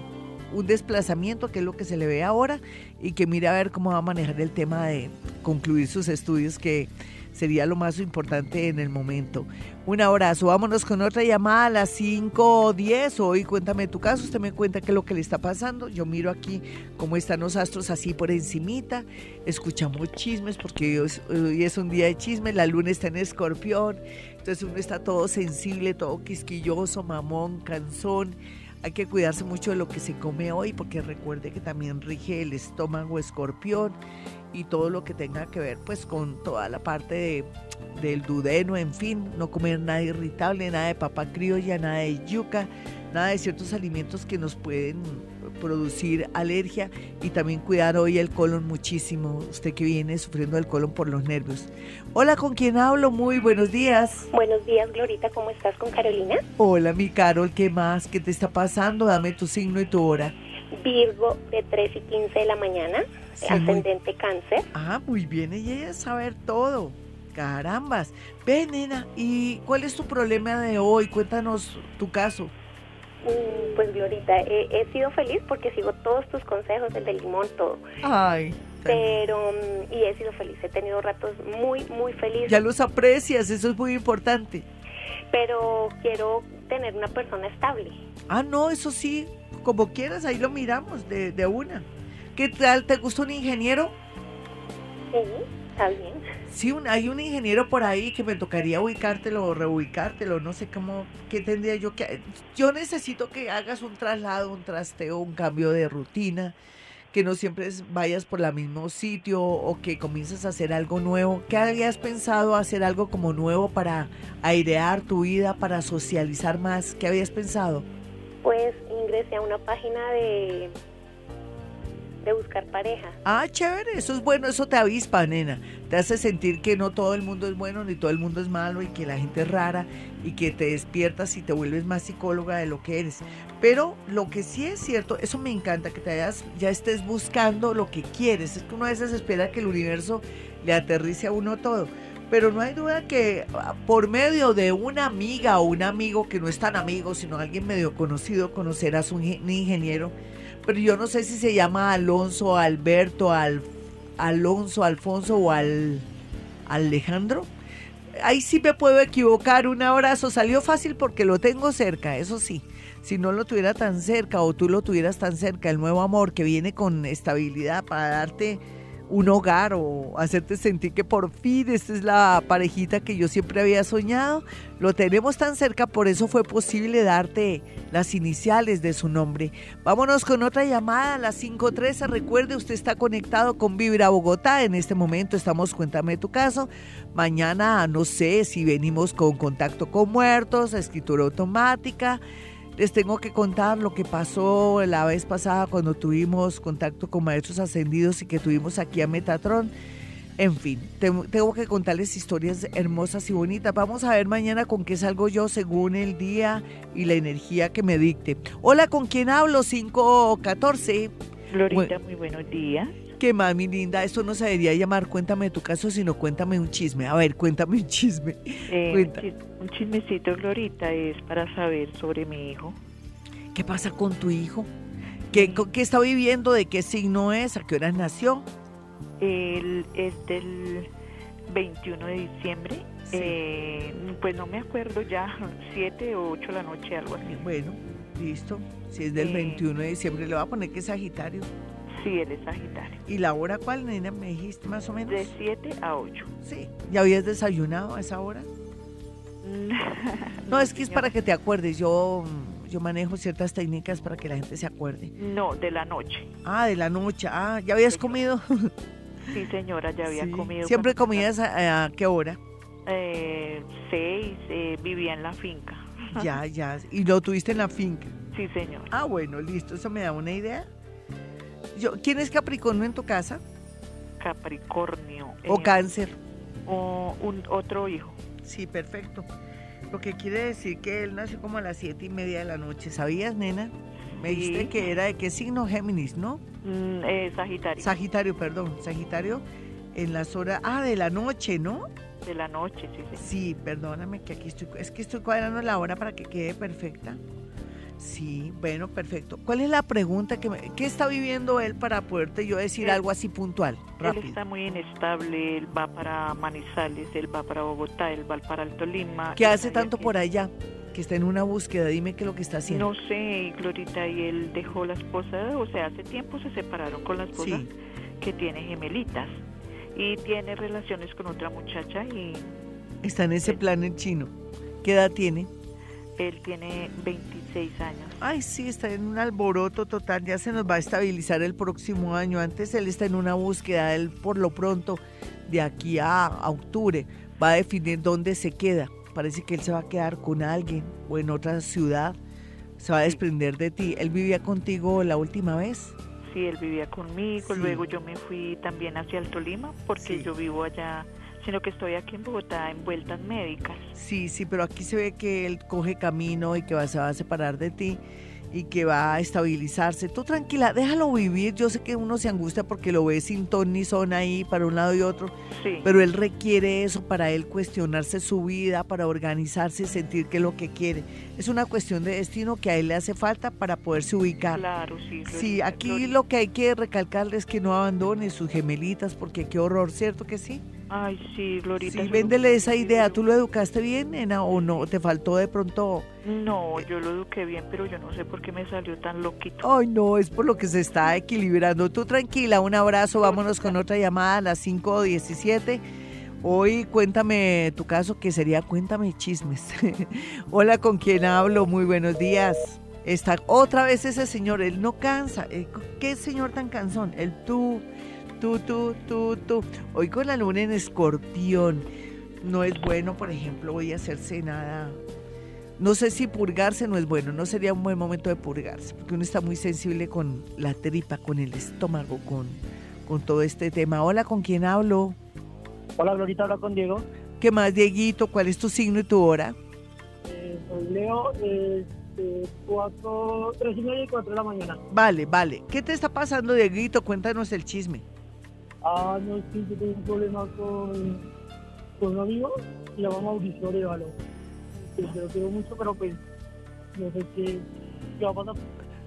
un desplazamiento, que es lo que se le ve ahora, y que mire a ver cómo va a manejar el tema de concluir sus estudios, que sería lo más importante en el momento. Un abrazo, vámonos con otra llamada a las 5.10. Hoy cuéntame tu caso, usted me cuenta qué es lo que le está pasando. Yo miro aquí cómo están los astros así por encimita. Escuchamos chismes porque hoy es un día de chismes, la luna está en escorpión, entonces uno está todo sensible, todo quisquilloso, mamón, cansón. Hay que cuidarse mucho de lo que se come hoy porque recuerde que también rige el estómago escorpión y todo lo que tenga que ver pues con toda la parte de, del dudeno, en fin, no comer nada irritable, nada de papa criolla, nada de yuca, nada de ciertos alimentos que nos pueden producir alergia y también cuidar hoy el colon muchísimo, usted que viene sufriendo el colon por los nervios. Hola, ¿con quién hablo? Muy buenos días. Buenos días, Glorita, ¿cómo estás con Carolina? Hola, mi Carol, ¿qué más? ¿Qué te está pasando? Dame tu signo y tu hora. Virgo de 3 y 15 de la mañana, ascendente cáncer. Ah, muy bien, ella es saber todo. Carambas. Ven, nena, ¿y cuál es tu problema de hoy? Cuéntanos tu caso. Mm, pues Glorita, he, sido feliz porque sigo todos tus consejos, el del limón, todo. Ay. Pero, mm, y he sido feliz, he tenido ratos muy, muy felices. Ya los aprecias, eso es muy importante. Pero quiero tener una persona estable. Ah, no, eso sí, como quieras, ahí lo miramos de, de una. ¿Qué tal? ¿Te gusta un ingeniero? Sí, está bien. Sí, hay un ingeniero por ahí que me tocaría ubicártelo o reubicártelo, no sé cómo, qué tendría yo que... Yo necesito que hagas un traslado, un trasteo, un cambio de rutina, que no siempre vayas por el mismo sitio o que comiences a hacer algo nuevo. ¿Qué habías pensado hacer algo como nuevo para airear tu vida, para socializar más? ¿Qué habías pensado? Pues ingresé a una página de de buscar pareja. Ah, chévere, eso es bueno, eso te avispa, nena. Te hace sentir que no todo el mundo es bueno ni todo el mundo es malo y que la gente es rara y que te despiertas y te vuelves más psicóloga de lo que eres. Pero lo que sí es cierto, eso me encanta, que te hayas, ya estés buscando lo que quieres. Es que uno a veces espera que el universo le aterrice a uno todo. Pero no hay duda que ah, por medio de una amiga o un amigo que no es tan amigo, sino alguien medio conocido, conocerás un ingeniero pero yo no sé si se llama Alonso, Alberto, Al, Alonso, Alfonso o Al, Alejandro. Ahí sí me puedo equivocar. Un abrazo. Salió fácil porque lo tengo cerca, eso sí. Si no lo tuviera tan cerca o tú lo tuvieras tan cerca, el nuevo amor que viene con estabilidad para darte un hogar o hacerte sentir que por fin esta es la parejita que yo siempre había soñado. Lo tenemos tan cerca, por eso fue posible darte las iniciales de su nombre. Vámonos con otra llamada a las 5.13. Recuerde, usted está conectado con Vibra Bogotá. En este momento estamos, cuéntame tu caso. Mañana, no sé si venimos con contacto con muertos, escritura automática les tengo que contar lo que pasó la vez pasada cuando tuvimos contacto con maestros ascendidos y que tuvimos aquí a Metatron. En fin, tengo que contarles historias hermosas y bonitas. Vamos a ver mañana con qué salgo yo según el día y la energía que me dicte. Hola, ¿con quién hablo? 514. Florita, muy buenos días. ¿Qué más, mi linda? Esto no se debería llamar Cuéntame tu caso, sino Cuéntame un chisme. A ver, cuéntame un chisme. Eh, un chismecito, Glorita, es para saber sobre mi hijo. ¿Qué pasa con tu hijo? ¿Qué, qué está viviendo? ¿De qué signo es? ¿A qué hora nació? Él es del 21 de diciembre. Eh, pues no me acuerdo ya, 7 o 8 de la noche, algo así. Bueno, listo. Si es del 21 de diciembre, le voy a poner que es Sagitario. Sí, él es Sagitario. ¿Y la hora cuál, nena? ¿Me dijiste más o menos? De 7 a 8. Sí. ¿Ya habías desayunado a esa hora? no, es que es para que te acuerdes. Yo, yo manejo ciertas técnicas para que la gente se acuerde. No, de la noche. Ah, de la noche. Ah, ¿ya habías comido? sí, señora, ya había comido. ¿Siempre comías a, qué hora? Eh, seis, eh, vivía en la finca. ya, ya. ¿Y lo tuviste en la finca? Sí, señor. Ah, bueno, listo. Eso me da una idea. Yo, ¿Quién es Capricornio en tu casa? Capricornio. ¿O eh, cáncer? O un otro hijo. Sí, perfecto. Lo que quiere decir que él nació como a las siete y media de la noche. ¿Sabías, nena? Me dijiste que era de qué signo Géminis, ¿no? Mm, eh, sagitario. Sagitario, perdón. Sagitario en las horas... Ah, de la noche, ¿no? De la noche, sí, sí. Sí, perdóname que aquí estoy... Es que estoy cuadrando la hora para que quede perfecta. Sí, bueno, perfecto. ¿Cuál es la pregunta que qué está viviendo él para poderte yo decir algo así puntual? Él está muy inestable, él va para Manizales, él va para Bogotá, él va para Alto Lima. ¿Qué hace tanto por allá? Que está en una búsqueda, dime qué es lo que está haciendo. No sé, Glorita, y él dejó la esposa, o sea, hace tiempo se separaron con la esposa que tiene gemelitas y tiene relaciones con otra muchacha y... Está en ese plan en chino. ¿Qué edad tiene? Él tiene 26 años. Ay, sí, está en un alboroto total. Ya se nos va a estabilizar el próximo año. Antes él está en una búsqueda. Él, por lo pronto, de aquí a, octubre, va a definir dónde se queda. Parece que él se va a quedar con alguien o en otra ciudad. se va a desprender de ti. ¿Él vivía contigo la última vez? Sí, él vivía conmigo, luego yo me fui también hacia el Tolima porque yo vivo allá sino que estoy aquí en Bogotá en vueltas médicas. Sí, sí, pero aquí se ve que él coge camino y que va, se va a separar de ti y que va a estabilizarse. Tú tranquila, déjalo vivir. Yo sé que uno se angustia porque lo ve sin ton ni son ahí para un lado y otro, sí. pero él requiere eso para él cuestionarse su vida, para organizarse y sentir que es lo que quiere. Es una cuestión de destino que a él le hace falta para poderse ubicar. Claro, sí. Sí, aquí lo que hay que recalcarle es que no abandone sus gemelitas porque qué horror, ¿cierto que sí? Ay, sí, Glorita. Sí, véndele esa idea. ¿Tú lo educaste bien, nena, o no? ¿Te faltó de pronto? No, yo lo eduqué bien, pero yo no sé por qué me salió tan loquito. Ay, no, es por lo que se está equilibrando. Tú tranquila, un abrazo. Vámonos con otra llamada a las 5.17. Hoy cuéntame tu caso, que sería cuéntame chismes. Hola, ¿con quién hablo? Muy buenos días. Está otra vez ese señor, él no cansa. Eh, ¿Qué señor tan cansón? El tú tú, tú, tú, tú. Hoy con la luna en escorpión. No es bueno, por ejemplo, voy a hacerse nada. No sé si purgarse no es bueno, no sería un buen momento de purgarse, porque uno está muy sensible con la tripa, con el estómago, con, con todo este tema. Hola, ¿con quién hablo? Hola, Glorita, habla con Diego. ¿Qué más, Dieguito? ¿Cuál es tu signo y tu hora? Eh, soy Leo, eh, cuatro, tres y media y cuatro de la mañana. Vale, vale. ¿Qué te está pasando, Dieguito? Cuéntanos el chisme. Ah, no, que yo tengo un problema con, con un amigo, se llama Mauricio Arevalo. Yo lo quiero mucho, pero pues no sé qué, qué va a pasar.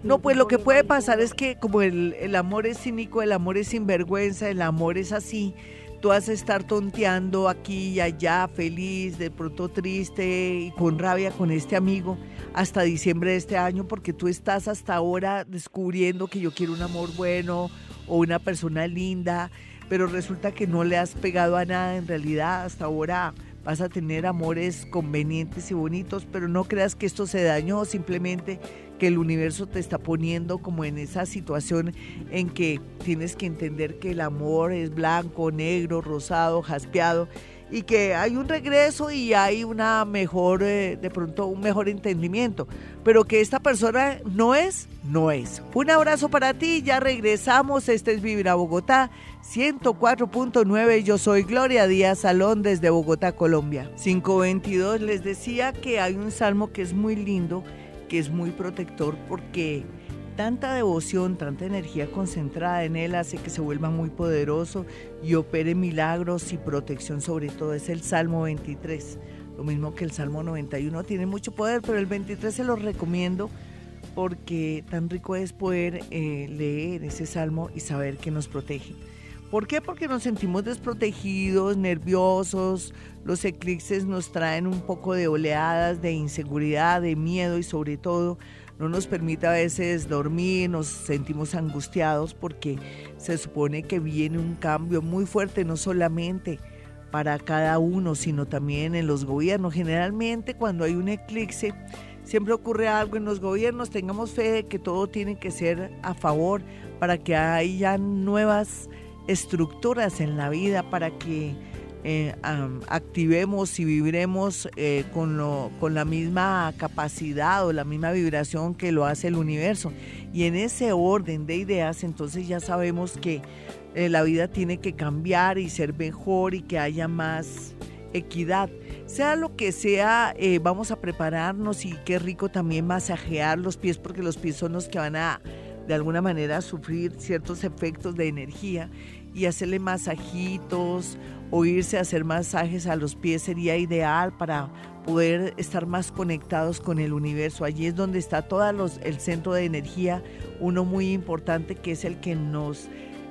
No, pues lo que puede pasar es que como el, el amor es cínico, el amor es sinvergüenza, el amor es así, tú vas a estar tonteando aquí y allá, feliz, de pronto triste y con rabia con este amigo hasta diciembre de este año porque tú estás hasta ahora descubriendo que yo quiero un amor bueno o una persona linda, pero resulta que no le has pegado a nada en realidad. Hasta ahora vas a tener amores convenientes y bonitos, pero no creas que esto se dañó, simplemente que el universo te está poniendo como en esa situación en que tienes que entender que el amor es blanco, negro, rosado, jaspeado y que hay un regreso y hay una mejor, eh, de pronto un mejor entendimiento, pero que esta persona no es, no es. Un abrazo para ti, ya regresamos, este es Vivir a Bogotá, 104.9, yo soy Gloria Díaz Salón desde Bogotá, Colombia. 522, les decía que hay un salmo que es muy lindo, que es muy protector porque tanta devoción, tanta energía concentrada en él hace que se vuelva muy poderoso y opere milagros y protección sobre todo. Es el Salmo 23, lo mismo que el Salmo 91. Tiene mucho poder, pero el 23 se lo recomiendo porque tan rico es poder eh, leer ese salmo y saber que nos protege. ¿Por qué? Porque nos sentimos desprotegidos, nerviosos, los eclipses nos traen un poco de oleadas de inseguridad, de miedo y sobre todo no nos permite a veces dormir, nos sentimos angustiados porque se supone que viene un cambio muy fuerte, no solamente para cada uno, sino también en los gobiernos. Generalmente cuando hay un eclipse, siempre ocurre algo en los gobiernos, tengamos fe de que todo tiene que ser a favor para que haya nuevas estructuras en la vida, para que eh, activemos y viviremos eh, con, lo, con la misma capacidad o la misma vibración que lo hace el universo. Y en ese orden de ideas, entonces ya sabemos que eh, la vida tiene que cambiar y ser mejor y que haya más equidad. Sea lo que sea, vamos a prepararnos y qué rico también masajear los pies porque los pies son los que van a de alguna manera sufrir ciertos efectos de energía y hacerle masajitos o irse a hacer masajes a los pies sería ideal para poder estar más conectados con el universo. Allí es donde está todo los, el centro de energía, uno muy importante que es el que nos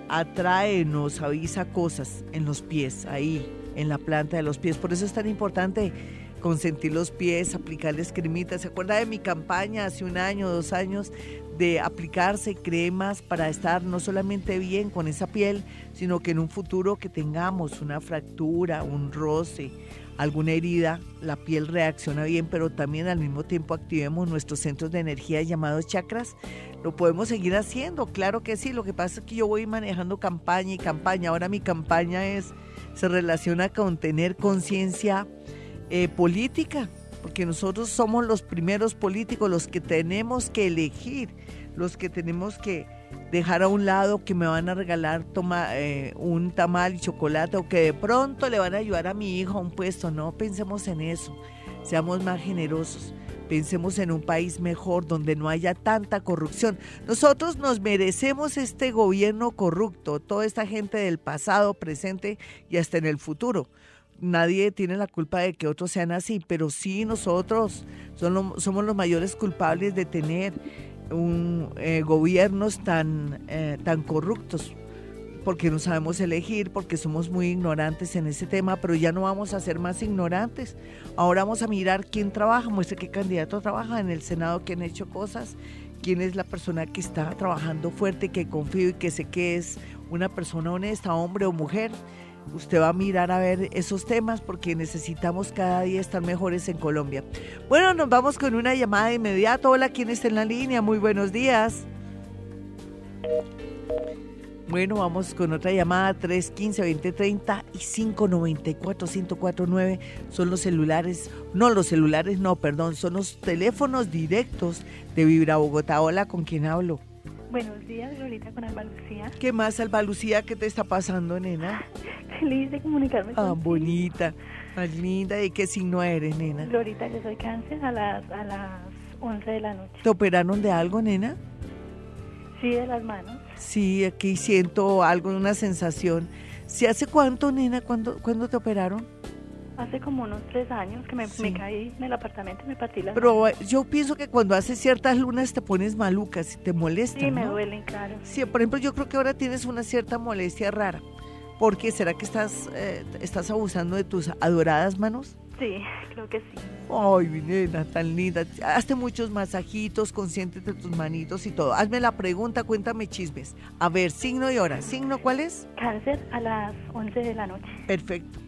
atrae, nos avisa cosas en los pies, ahí, en la planta de los pies. Por eso es tan importante consentir los pies, aplicarles cremitas. ¿Se acuerda de mi campaña hace un año, dos años, de aplicarse cremas para estar no solamente bien con esa piel, sino que en un futuro que tengamos una fractura, un roce, alguna herida, la piel reacciona bien, pero también al mismo tiempo activemos nuestros centros de energía llamados chakras. Lo podemos seguir haciendo, claro que sí. Lo que pasa es que yo voy manejando campaña y campaña. Ahora mi campaña es se relaciona con tener conciencia eh, política porque nosotros somos los primeros políticos, los que tenemos que elegir, los que tenemos que dejar a un lado que me van a regalar toma, eh, un tamal y chocolate o que de pronto le van a ayudar a mi hijo a un puesto. No pensemos en eso, seamos más generosos. Pensemos en un país mejor donde no haya tanta corrupción. Nosotros nos merecemos este gobierno corrupto, toda esta gente del pasado, presente y hasta en el futuro. Nadie tiene la culpa de que otros sean así, pero sí nosotros somos los mayores culpables de tener un, eh, gobiernos tan, eh, tan corruptos porque no sabemos elegir, porque somos muy ignorantes en ese tema, pero ya no vamos a ser más ignorantes. Ahora vamos a mirar quién trabaja, muestre qué candidato trabaja en el Senado, que han hecho cosas, quién es la persona que está trabajando fuerte, que confío y que sé que es una persona honesta, hombre o mujer. Usted va a mirar a ver esos temas porque necesitamos cada día estar mejores en Colombia. Bueno, nos vamos con una llamada de inmediato. Hola, ¿quién está en la línea? Muy buenos días. Bueno, vamos con otra llamada, 315-2030 y 594-1049. Son los celulares, no los celulares, no, perdón, son los teléfonos directos de Vibra Bogotá. Hola, ¿con quién hablo? Buenos días, Lolita, con Alba Lucía. ¿Qué más, Alba Lucía? ¿Qué te está pasando, nena? Feliz de comunicarme Ah, bonita, más linda. ¿Y qué signo eres, nena? Lolita, yo soy cáncer a las, a las 11 de la noche. ¿Te operaron de algo, nena? Sí, de las manos. Sí, aquí siento algo, una sensación. ¿Sí hace cuánto, nena? ¿Cuándo, ¿cuándo te operaron? Hace como unos tres años que me, caí en el apartamento y me partí la Pero yo pienso que cuando haces ciertas lunas te pones maluca, si te molesta. Sí, me duelen, claro. Sí, por ejemplo, yo creo que ahora tienes una cierta molestia rara. ¿Por qué? ¿Será que estás, eh, estás abusando de tus adoradas manos? Sí, creo que sí. Ay, mi nena, tan linda. Hazte muchos masajitos, conscientes de tus manitos y todo. Hazme la pregunta, cuéntame chismes. A ver, signo y hora. ¿Signo cuál es? Cáncer a las 11 de la noche. Perfecto.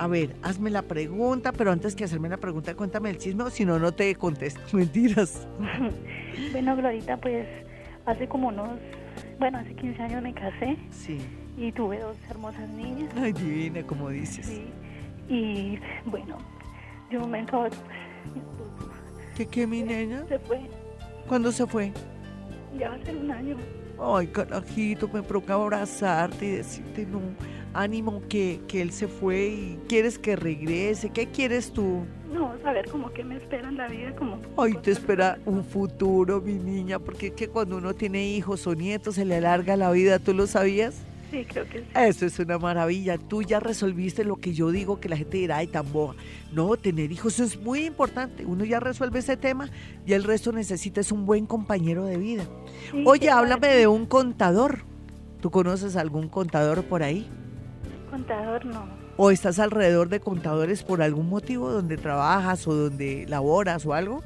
A ver, hazme la pregunta, pero antes que hacerme la pregunta, cuéntame el chisme, o si no, no te contesto. Mentiras. bueno, Glorita, pues hace como unos, bueno, hace 15 años me casé. Sí. Y tuve dos hermosas niñas. Ay, divina, como dices. Sí. Y bueno, de un momento a otro, ¿Qué, qué, mi niña? Se fue. ¿Cuándo se fue? Ya va a ser un año. Ay, carajito, me provoca abrazarte y decirte, no, ánimo que, que él se fue y quieres que regrese. ¿Qué quieres tú? No, saber cómo que me espera en la vida, como... Ay, te espera un futuro, mi niña, porque es que cuando uno tiene hijos o nietos se le alarga la vida, ¿tú lo sabías? Sí, creo que sí. Eso es una maravilla. Tú ya resolviste lo que yo digo que la gente dirá, ay, tan boba. No, tener hijos es muy importante. Uno ya resuelve ese tema y el resto necesita es un buen compañero de vida. Oye, háblame de un contador. ¿Tú conoces algún contador por ahí? Contador no. ¿O estás alrededor de contadores por algún motivo donde trabajas o donde laboras o algo?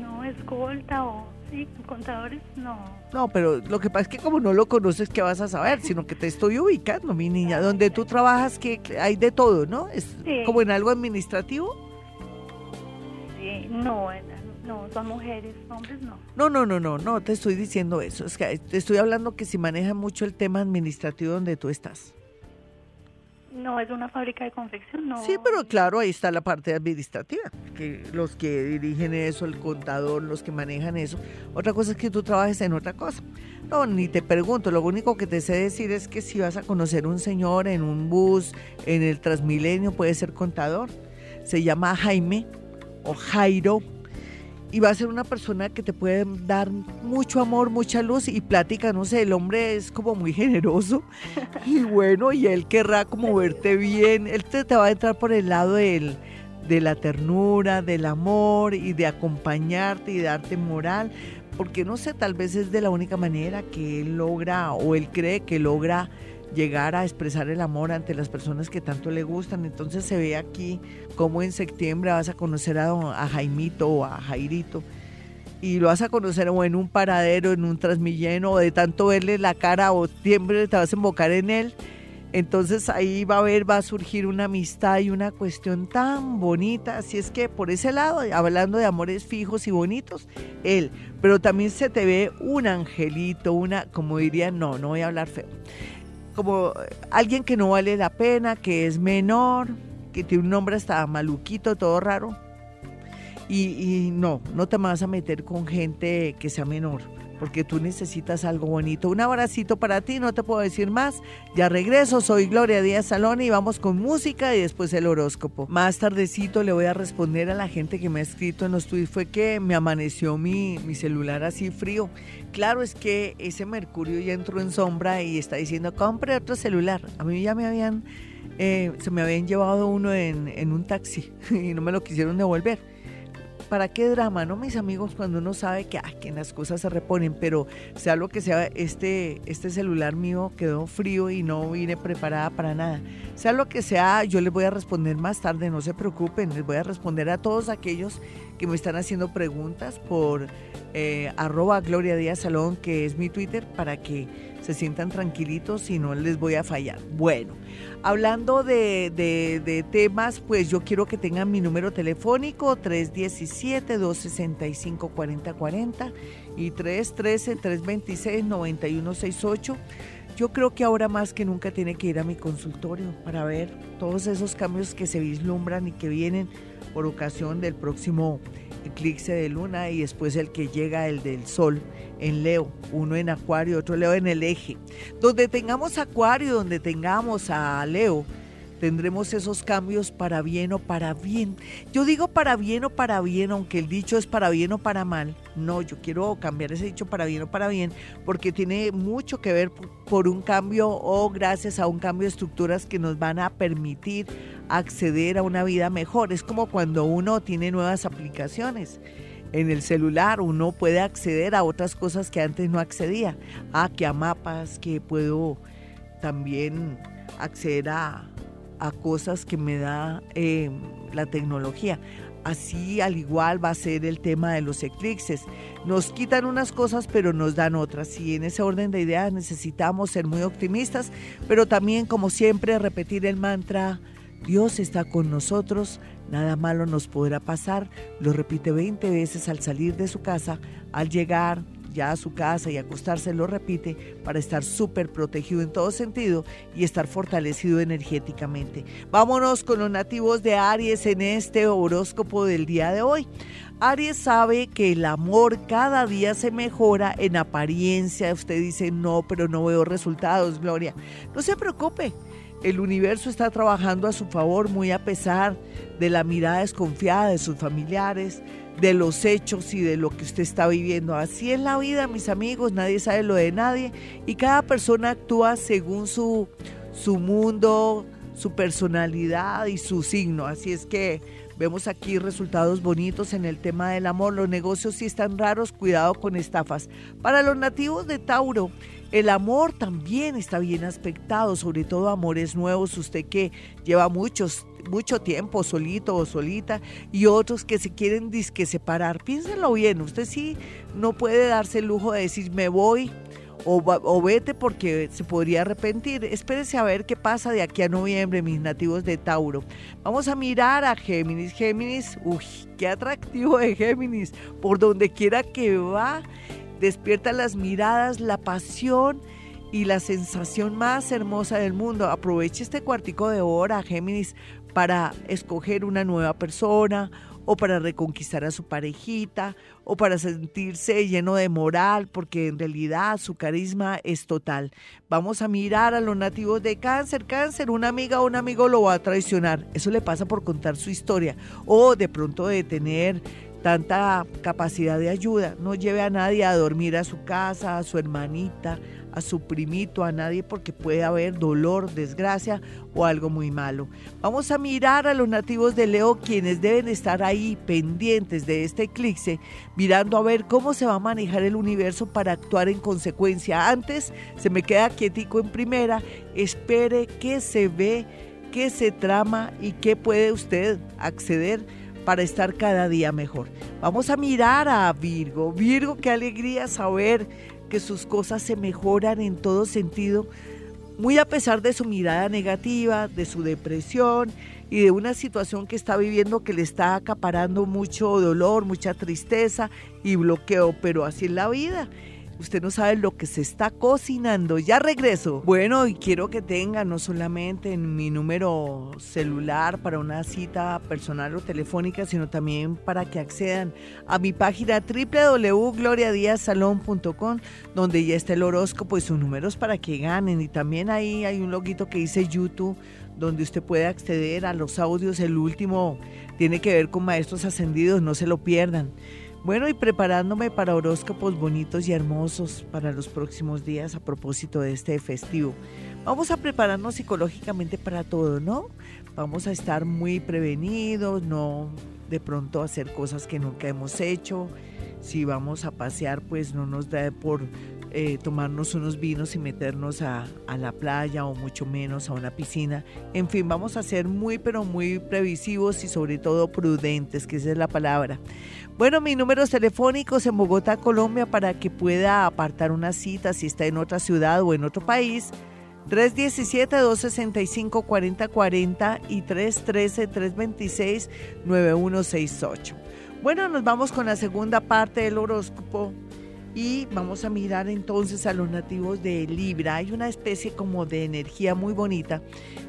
No, escolta o Sí, contadores no. No, pero lo que pasa es que como no lo conoces, ¿qué vas a saber? Sino que te estoy ubicando, mi niña. Donde tú trabajas, que hay de todo, ¿no? Es como en algo administrativo. Sí, no, no, son mujeres, hombres no. No, no, no, no, no, te estoy diciendo eso. Es que te estoy hablando que si maneja mucho el tema administrativo donde tú estás. No, es una fábrica de confección, no. Sí, pero claro, ahí está la parte administrativa, que los que dirigen eso, el contador, los que manejan eso. Otra cosa es que tú trabajes en otra cosa. No, ni te pregunto, lo único que te sé decir es que si vas a conocer un señor en un bus, en el Transmilenio, puede ser contador. Se llama Jaime o Jairo y va a ser una persona que te puede dar mucho amor, mucha luz y plática, no sé, el hombre es como muy generoso y bueno, y él querrá como verte bien, él te, va a entrar por el lado del, de la ternura, del amor y de acompañarte y darte moral, porque no sé, tal vez es de la única manera que él logra o él cree que logra llegar a expresar el amor ante las personas que tanto le gustan. Entonces se ve aquí como en septiembre vas a conocer a, a Jaimito o a Jairito y lo vas a conocer o en un paradero, en un transmilleno, o de tanto verle la cara o siempre te vas a embocar en él. Entonces ahí va a haber, va a surgir una amistad y una cuestión tan bonita. Así es que por ese lado, hablando de amores fijos y bonitos, él. Pero también se te ve un angelito, una, como diría, no, no voy a hablar feo como alguien que no vale la pena, que es menor, que tiene un nombre hasta maluquito, todo raro. y, no, no te vas a meter con gente que sea menor porque tú necesitas algo bonito. Un abracito para ti, no te puedo decir más. Ya regreso, soy Gloria Díaz Salón y vamos con música y después el horóscopo. Más tardecito le voy a responder a la gente que me ha escrito en los tweets. Fue que me amaneció mi, mi celular así frío. Claro, es que ese Mercurio ya entró en sombra y está diciendo, compre otro celular. A mí ya me habían, eh, se me habían llevado uno en, en un taxi y no me lo quisieron devolver ¿para qué drama, no, mis amigos, cuando uno sabe que, que las cosas se reponen? Pero sea lo que sea, este, este celular mío quedó frío y no vine preparada para nada. Sea lo que sea, yo les voy a responder más tarde, no se preocupen, les voy a responder a todos aquellos que me están haciendo preguntas por eh, arroba Gloria Salón, que es mi Twitter, para que se sientan tranquilitos y no les voy a fallar. Bueno, hablando de, temas, pues yo quiero que tengan mi número telefónico 317-265-4040 y 313-326-9168. Yo creo que ahora más que nunca tiene que ir a mi consultorio para ver todos esos cambios que se vislumbran y que vienen por ocasión del próximo eclipse de luna y después el que llega el del sol en Leo, uno en Acuario, otro Leo en el eje. Donde tengamos Acuario, donde tengamos a Leo, tendremos esos cambios para bien o para bien. Yo digo para bien o para bien, aunque el dicho es para bien o para mal. No, yo quiero cambiar ese dicho para bien o para bien, porque tiene mucho que ver por un cambio o gracias a un cambio de estructuras que nos van a permitir acceder a una vida mejor. Es como cuando uno tiene nuevas aplicaciones en el celular uno puede acceder a otras cosas que antes no accedía. Ah, que a mapas, que puedo también acceder a, a cosas que me da em, la tecnología. Así al igual va a ser el tema de los eclipses. Nos quitan unas cosas pero nos dan otras y en ese orden de ideas necesitamos ser muy optimistas, pero también como siempre repetir el mantra, Dios está con nosotros, nada malo nos podrá pasar. Lo repite 20 veces al salir de su casa, al llegar, ya a su casa y acostarse lo repite para estar súper protegido en todo sentido y estar fortalecido energéticamente. Vámonos con los nativos de Aries en este horóscopo del día de hoy. Aries sabe que el amor cada día se mejora en apariencia. Usted dice, no, pero no veo resultados, Gloria. No se preocupe. El universo está trabajando a su favor muy a pesar de la mirada desconfiada de sus familiares, de los hechos y de lo que usted está viviendo. Así es la vida, mis amigos, nadie sabe lo de nadie y cada persona actúa según su, su mundo, su personalidad y su signo. Así es que vemos aquí resultados bonitos en el tema del amor. Los negocios sí están raros, cuidado con estafas. Para los nativos de Tauro, el amor también está bien aspectado, sobre todo amores nuevos, usted que lleva muchos mucho tiempo solito o solita y otros que se quieren disque separar. Piénsenlo bien, usted sí no puede darse el lujo de decir me voy o, vete porque se podría arrepentir. Espérese a ver qué pasa de aquí a noviembre, mis nativos de Tauro. Vamos a mirar a Géminis. Géminis, uy, qué atractivo de Géminis. Por donde quiera que va, despierta las miradas, la pasión y la sensación más hermosa del mundo. Aproveche este cuartico de hora, Géminis, para escoger una nueva persona o para reconquistar a su parejita o para sentirse lleno de moral porque en realidad su carisma es total. Vamos a mirar a los nativos de cáncer. Cáncer, una amiga o un amigo lo va a traicionar. Eso le pasa por contar su historia o de pronto de tener tanta capacidad de ayuda. No lleve a nadie a dormir a su casa, a su hermanita, a su primito, a nadie, porque puede haber dolor, desgracia o algo muy malo. Vamos a mirar a los nativos de Leo, quienes deben estar ahí pendientes de este eclipse, mirando a ver cómo se va a manejar el universo para actuar en consecuencia. Antes, se me queda quietico en primera, espere qué se ve, qué se trama y qué puede usted acceder para estar cada día mejor. Vamos a mirar a Virgo. Virgo, qué alegría saber que sus cosas se mejoran en todo sentido, muy a pesar de su mirada negativa, de su depresión y de una situación que está viviendo que le está acaparando mucho dolor, mucha tristeza y bloqueo, pero así es la vida. Usted no sabe lo que se está cocinando. Ya regreso. Bueno, y quiero que tengan no solamente en mi número celular para una cita personal o telefónica, sino también para que accedan a mi página www.gloriadiazsalon.com, donde ya está el horóscopo y sus números para que ganen. Y también ahí hay un loguito que dice YouTube, donde usted puede acceder a los audios. El último tiene que ver con maestros ascendidos, no se lo pierdan. Bueno, y preparándome para horóscopos bonitos y hermosos para los próximos días a propósito de este festivo. Vamos a prepararnos psicológicamente para todo, ¿no? Vamos a estar muy prevenidos, no de pronto hacer cosas que nunca hemos hecho. Si vamos a pasear, pues no nos da por eh, tomarnos unos vinos y meternos a, a, la playa o mucho menos a una piscina. En fin, vamos a ser muy, pero muy previsivos y sobre todo prudentes, que esa es la palabra. Bueno, mis números telefónicos en Bogotá, Colombia, para que pueda apartar una cita si está en otra ciudad o en otro país. 317-265-4040 y 313-326-9168. Bueno, nos vamos con la segunda parte del horóscopo y vamos a mirar entonces a los nativos de Libra. Hay una especie como de energía muy bonita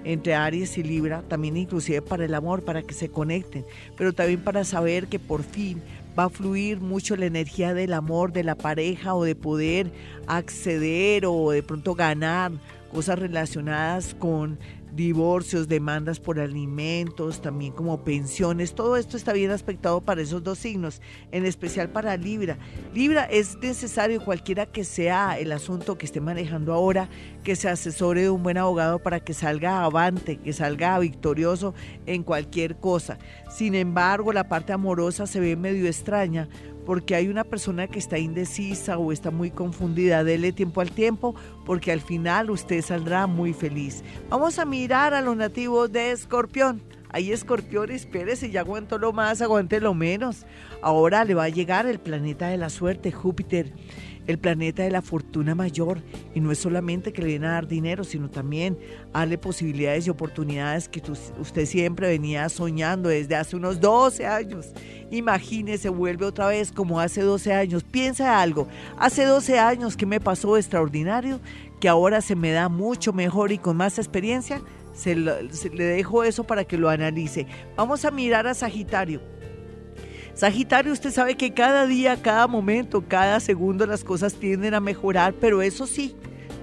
entre Aries y Libra, también inclusive para el amor, para que se conecten, pero también para saber que por fin va a fluir mucho la energía del amor, de la pareja o de poder acceder o de pronto ganar cosas relacionadas con divorcios, demandas por alimentos, también como pensiones, todo esto está bien aspectado para esos dos signos, en especial para Libra. Libra es necesario cualquiera que sea el asunto que esté manejando ahora, que se asesore de un buen abogado para que salga avante, que salga victorioso en cualquier cosa. Sin embargo, la parte amorosa se ve medio extraña porque hay una persona que está indecisa o está muy confundida, dele tiempo al tiempo, porque al final usted saldrá muy feliz. Vamos a mirar a los nativos de Escorpión. Ahí Escorpión, espérese, ya aguantó lo más, aguante lo menos. Ahora le va a llegar el planeta de la suerte, Júpiter el planeta de la fortuna mayor. Y no es solamente que le viene a dar dinero, sino también darle posibilidades y oportunidades que usted siempre venía soñando desde hace unos 12 años. Imagínese, vuelve otra vez como hace 12 años. Piensa algo, hace 12 años que me pasó extraordinario, que ahora se me da mucho mejor y con más experiencia. Se le dejo eso para que lo analice. Vamos a mirar a Sagitario. Sagitario, usted sabe que cada día, cada momento, cada segundo las cosas tienden a mejorar, pero eso sí,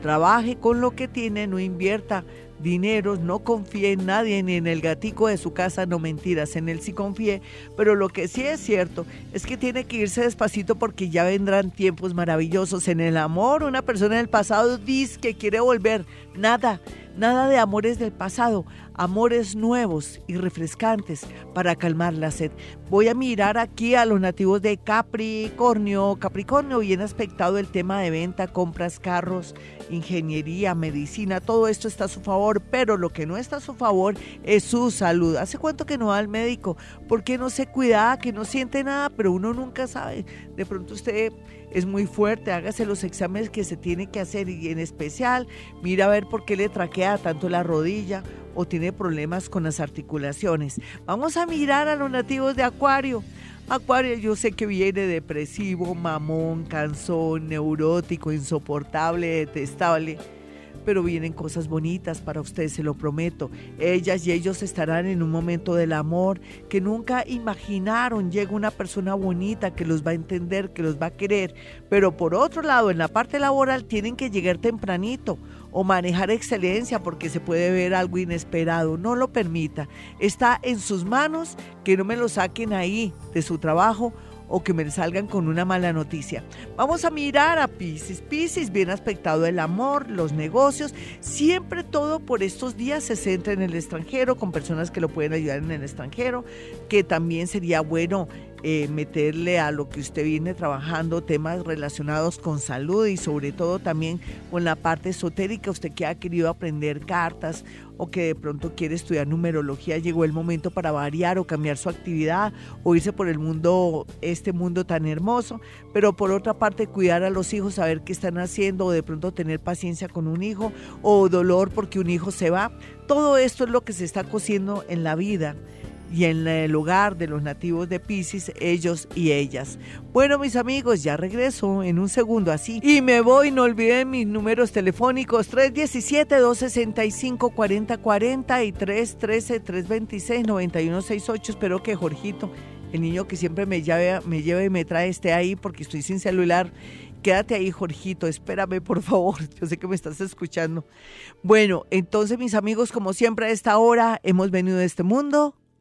trabaje con lo que tiene, no invierta dinero, no confíe en nadie, ni en el gatico de su casa, no mentiras, en él sí confíe, pero lo que sí es cierto es que tiene que irse despacito porque ya vendrán tiempos maravillosos. En el amor, una persona del pasado dice que quiere volver, nada, nada de amores del pasado amores nuevos y refrescantes para calmar la sed. Voy a mirar aquí a los nativos de Capricornio. Capricornio, bien aspectado el tema de venta, compras, carros, ingeniería, medicina, todo esto está a su favor, pero lo que no está a su favor es su salud. ¿Hace cuánto que no va al médico? ¿Por qué no se cuida? Que no siente nada, pero uno nunca sabe. De pronto usted es muy fuerte, hágase los exámenes que se tiene que hacer y en especial mira a ver por qué le traquea tanto la rodilla o tiene problemas con las articulaciones. Vamos a mirar a los nativos de Acuario. Acuario yo sé que viene depresivo, mamón, cansón, neurótico, insoportable, detestable pero vienen cosas bonitas para usted, se lo prometo. Ellas y ellos estarán en un momento del amor que nunca imaginaron. Llega una persona bonita que los va a entender, que los va a querer, pero por otro lado, en la parte laboral tienen que llegar tempranito o manejar excelencia porque se puede ver algo inesperado. No lo permita. Está en sus manos que no me lo saquen ahí de su trabajo o que me salgan con una mala noticia. Vamos a mirar a Pisces. Pisces, bien aspectado el amor, los negocios, siempre todo por estos días se centra en el extranjero, con personas que lo pueden ayudar en el extranjero, que también sería bueno eh, meterle a lo que usted viene trabajando temas relacionados con salud y sobre todo también con la parte esotérica, usted que ha querido aprender cartas o que de pronto quiere estudiar numerología, llegó el momento para variar o cambiar su actividad o irse por el mundo, este mundo tan hermoso, pero por otra parte cuidar a los hijos, saber qué están haciendo o de pronto tener paciencia con un hijo o dolor porque un hijo se va. Todo esto es lo que se está cosiendo en la vida y en el lugar de los nativos de Pisces, ellos y ellas. Bueno, mis amigos, ya regreso en un segundo así. Y me voy, no olviden mis números telefónicos 317-265-4040 y 313-326-9168. Espero que Jorgito, el niño que siempre me lleve, me y me trae, esté ahí porque estoy sin celular Quédate ahí, Jorgito, espérame, por favor. Yo sé que me estás escuchando. Bueno, entonces, mis amigos, como siempre a esta hora, hemos venido a este mundo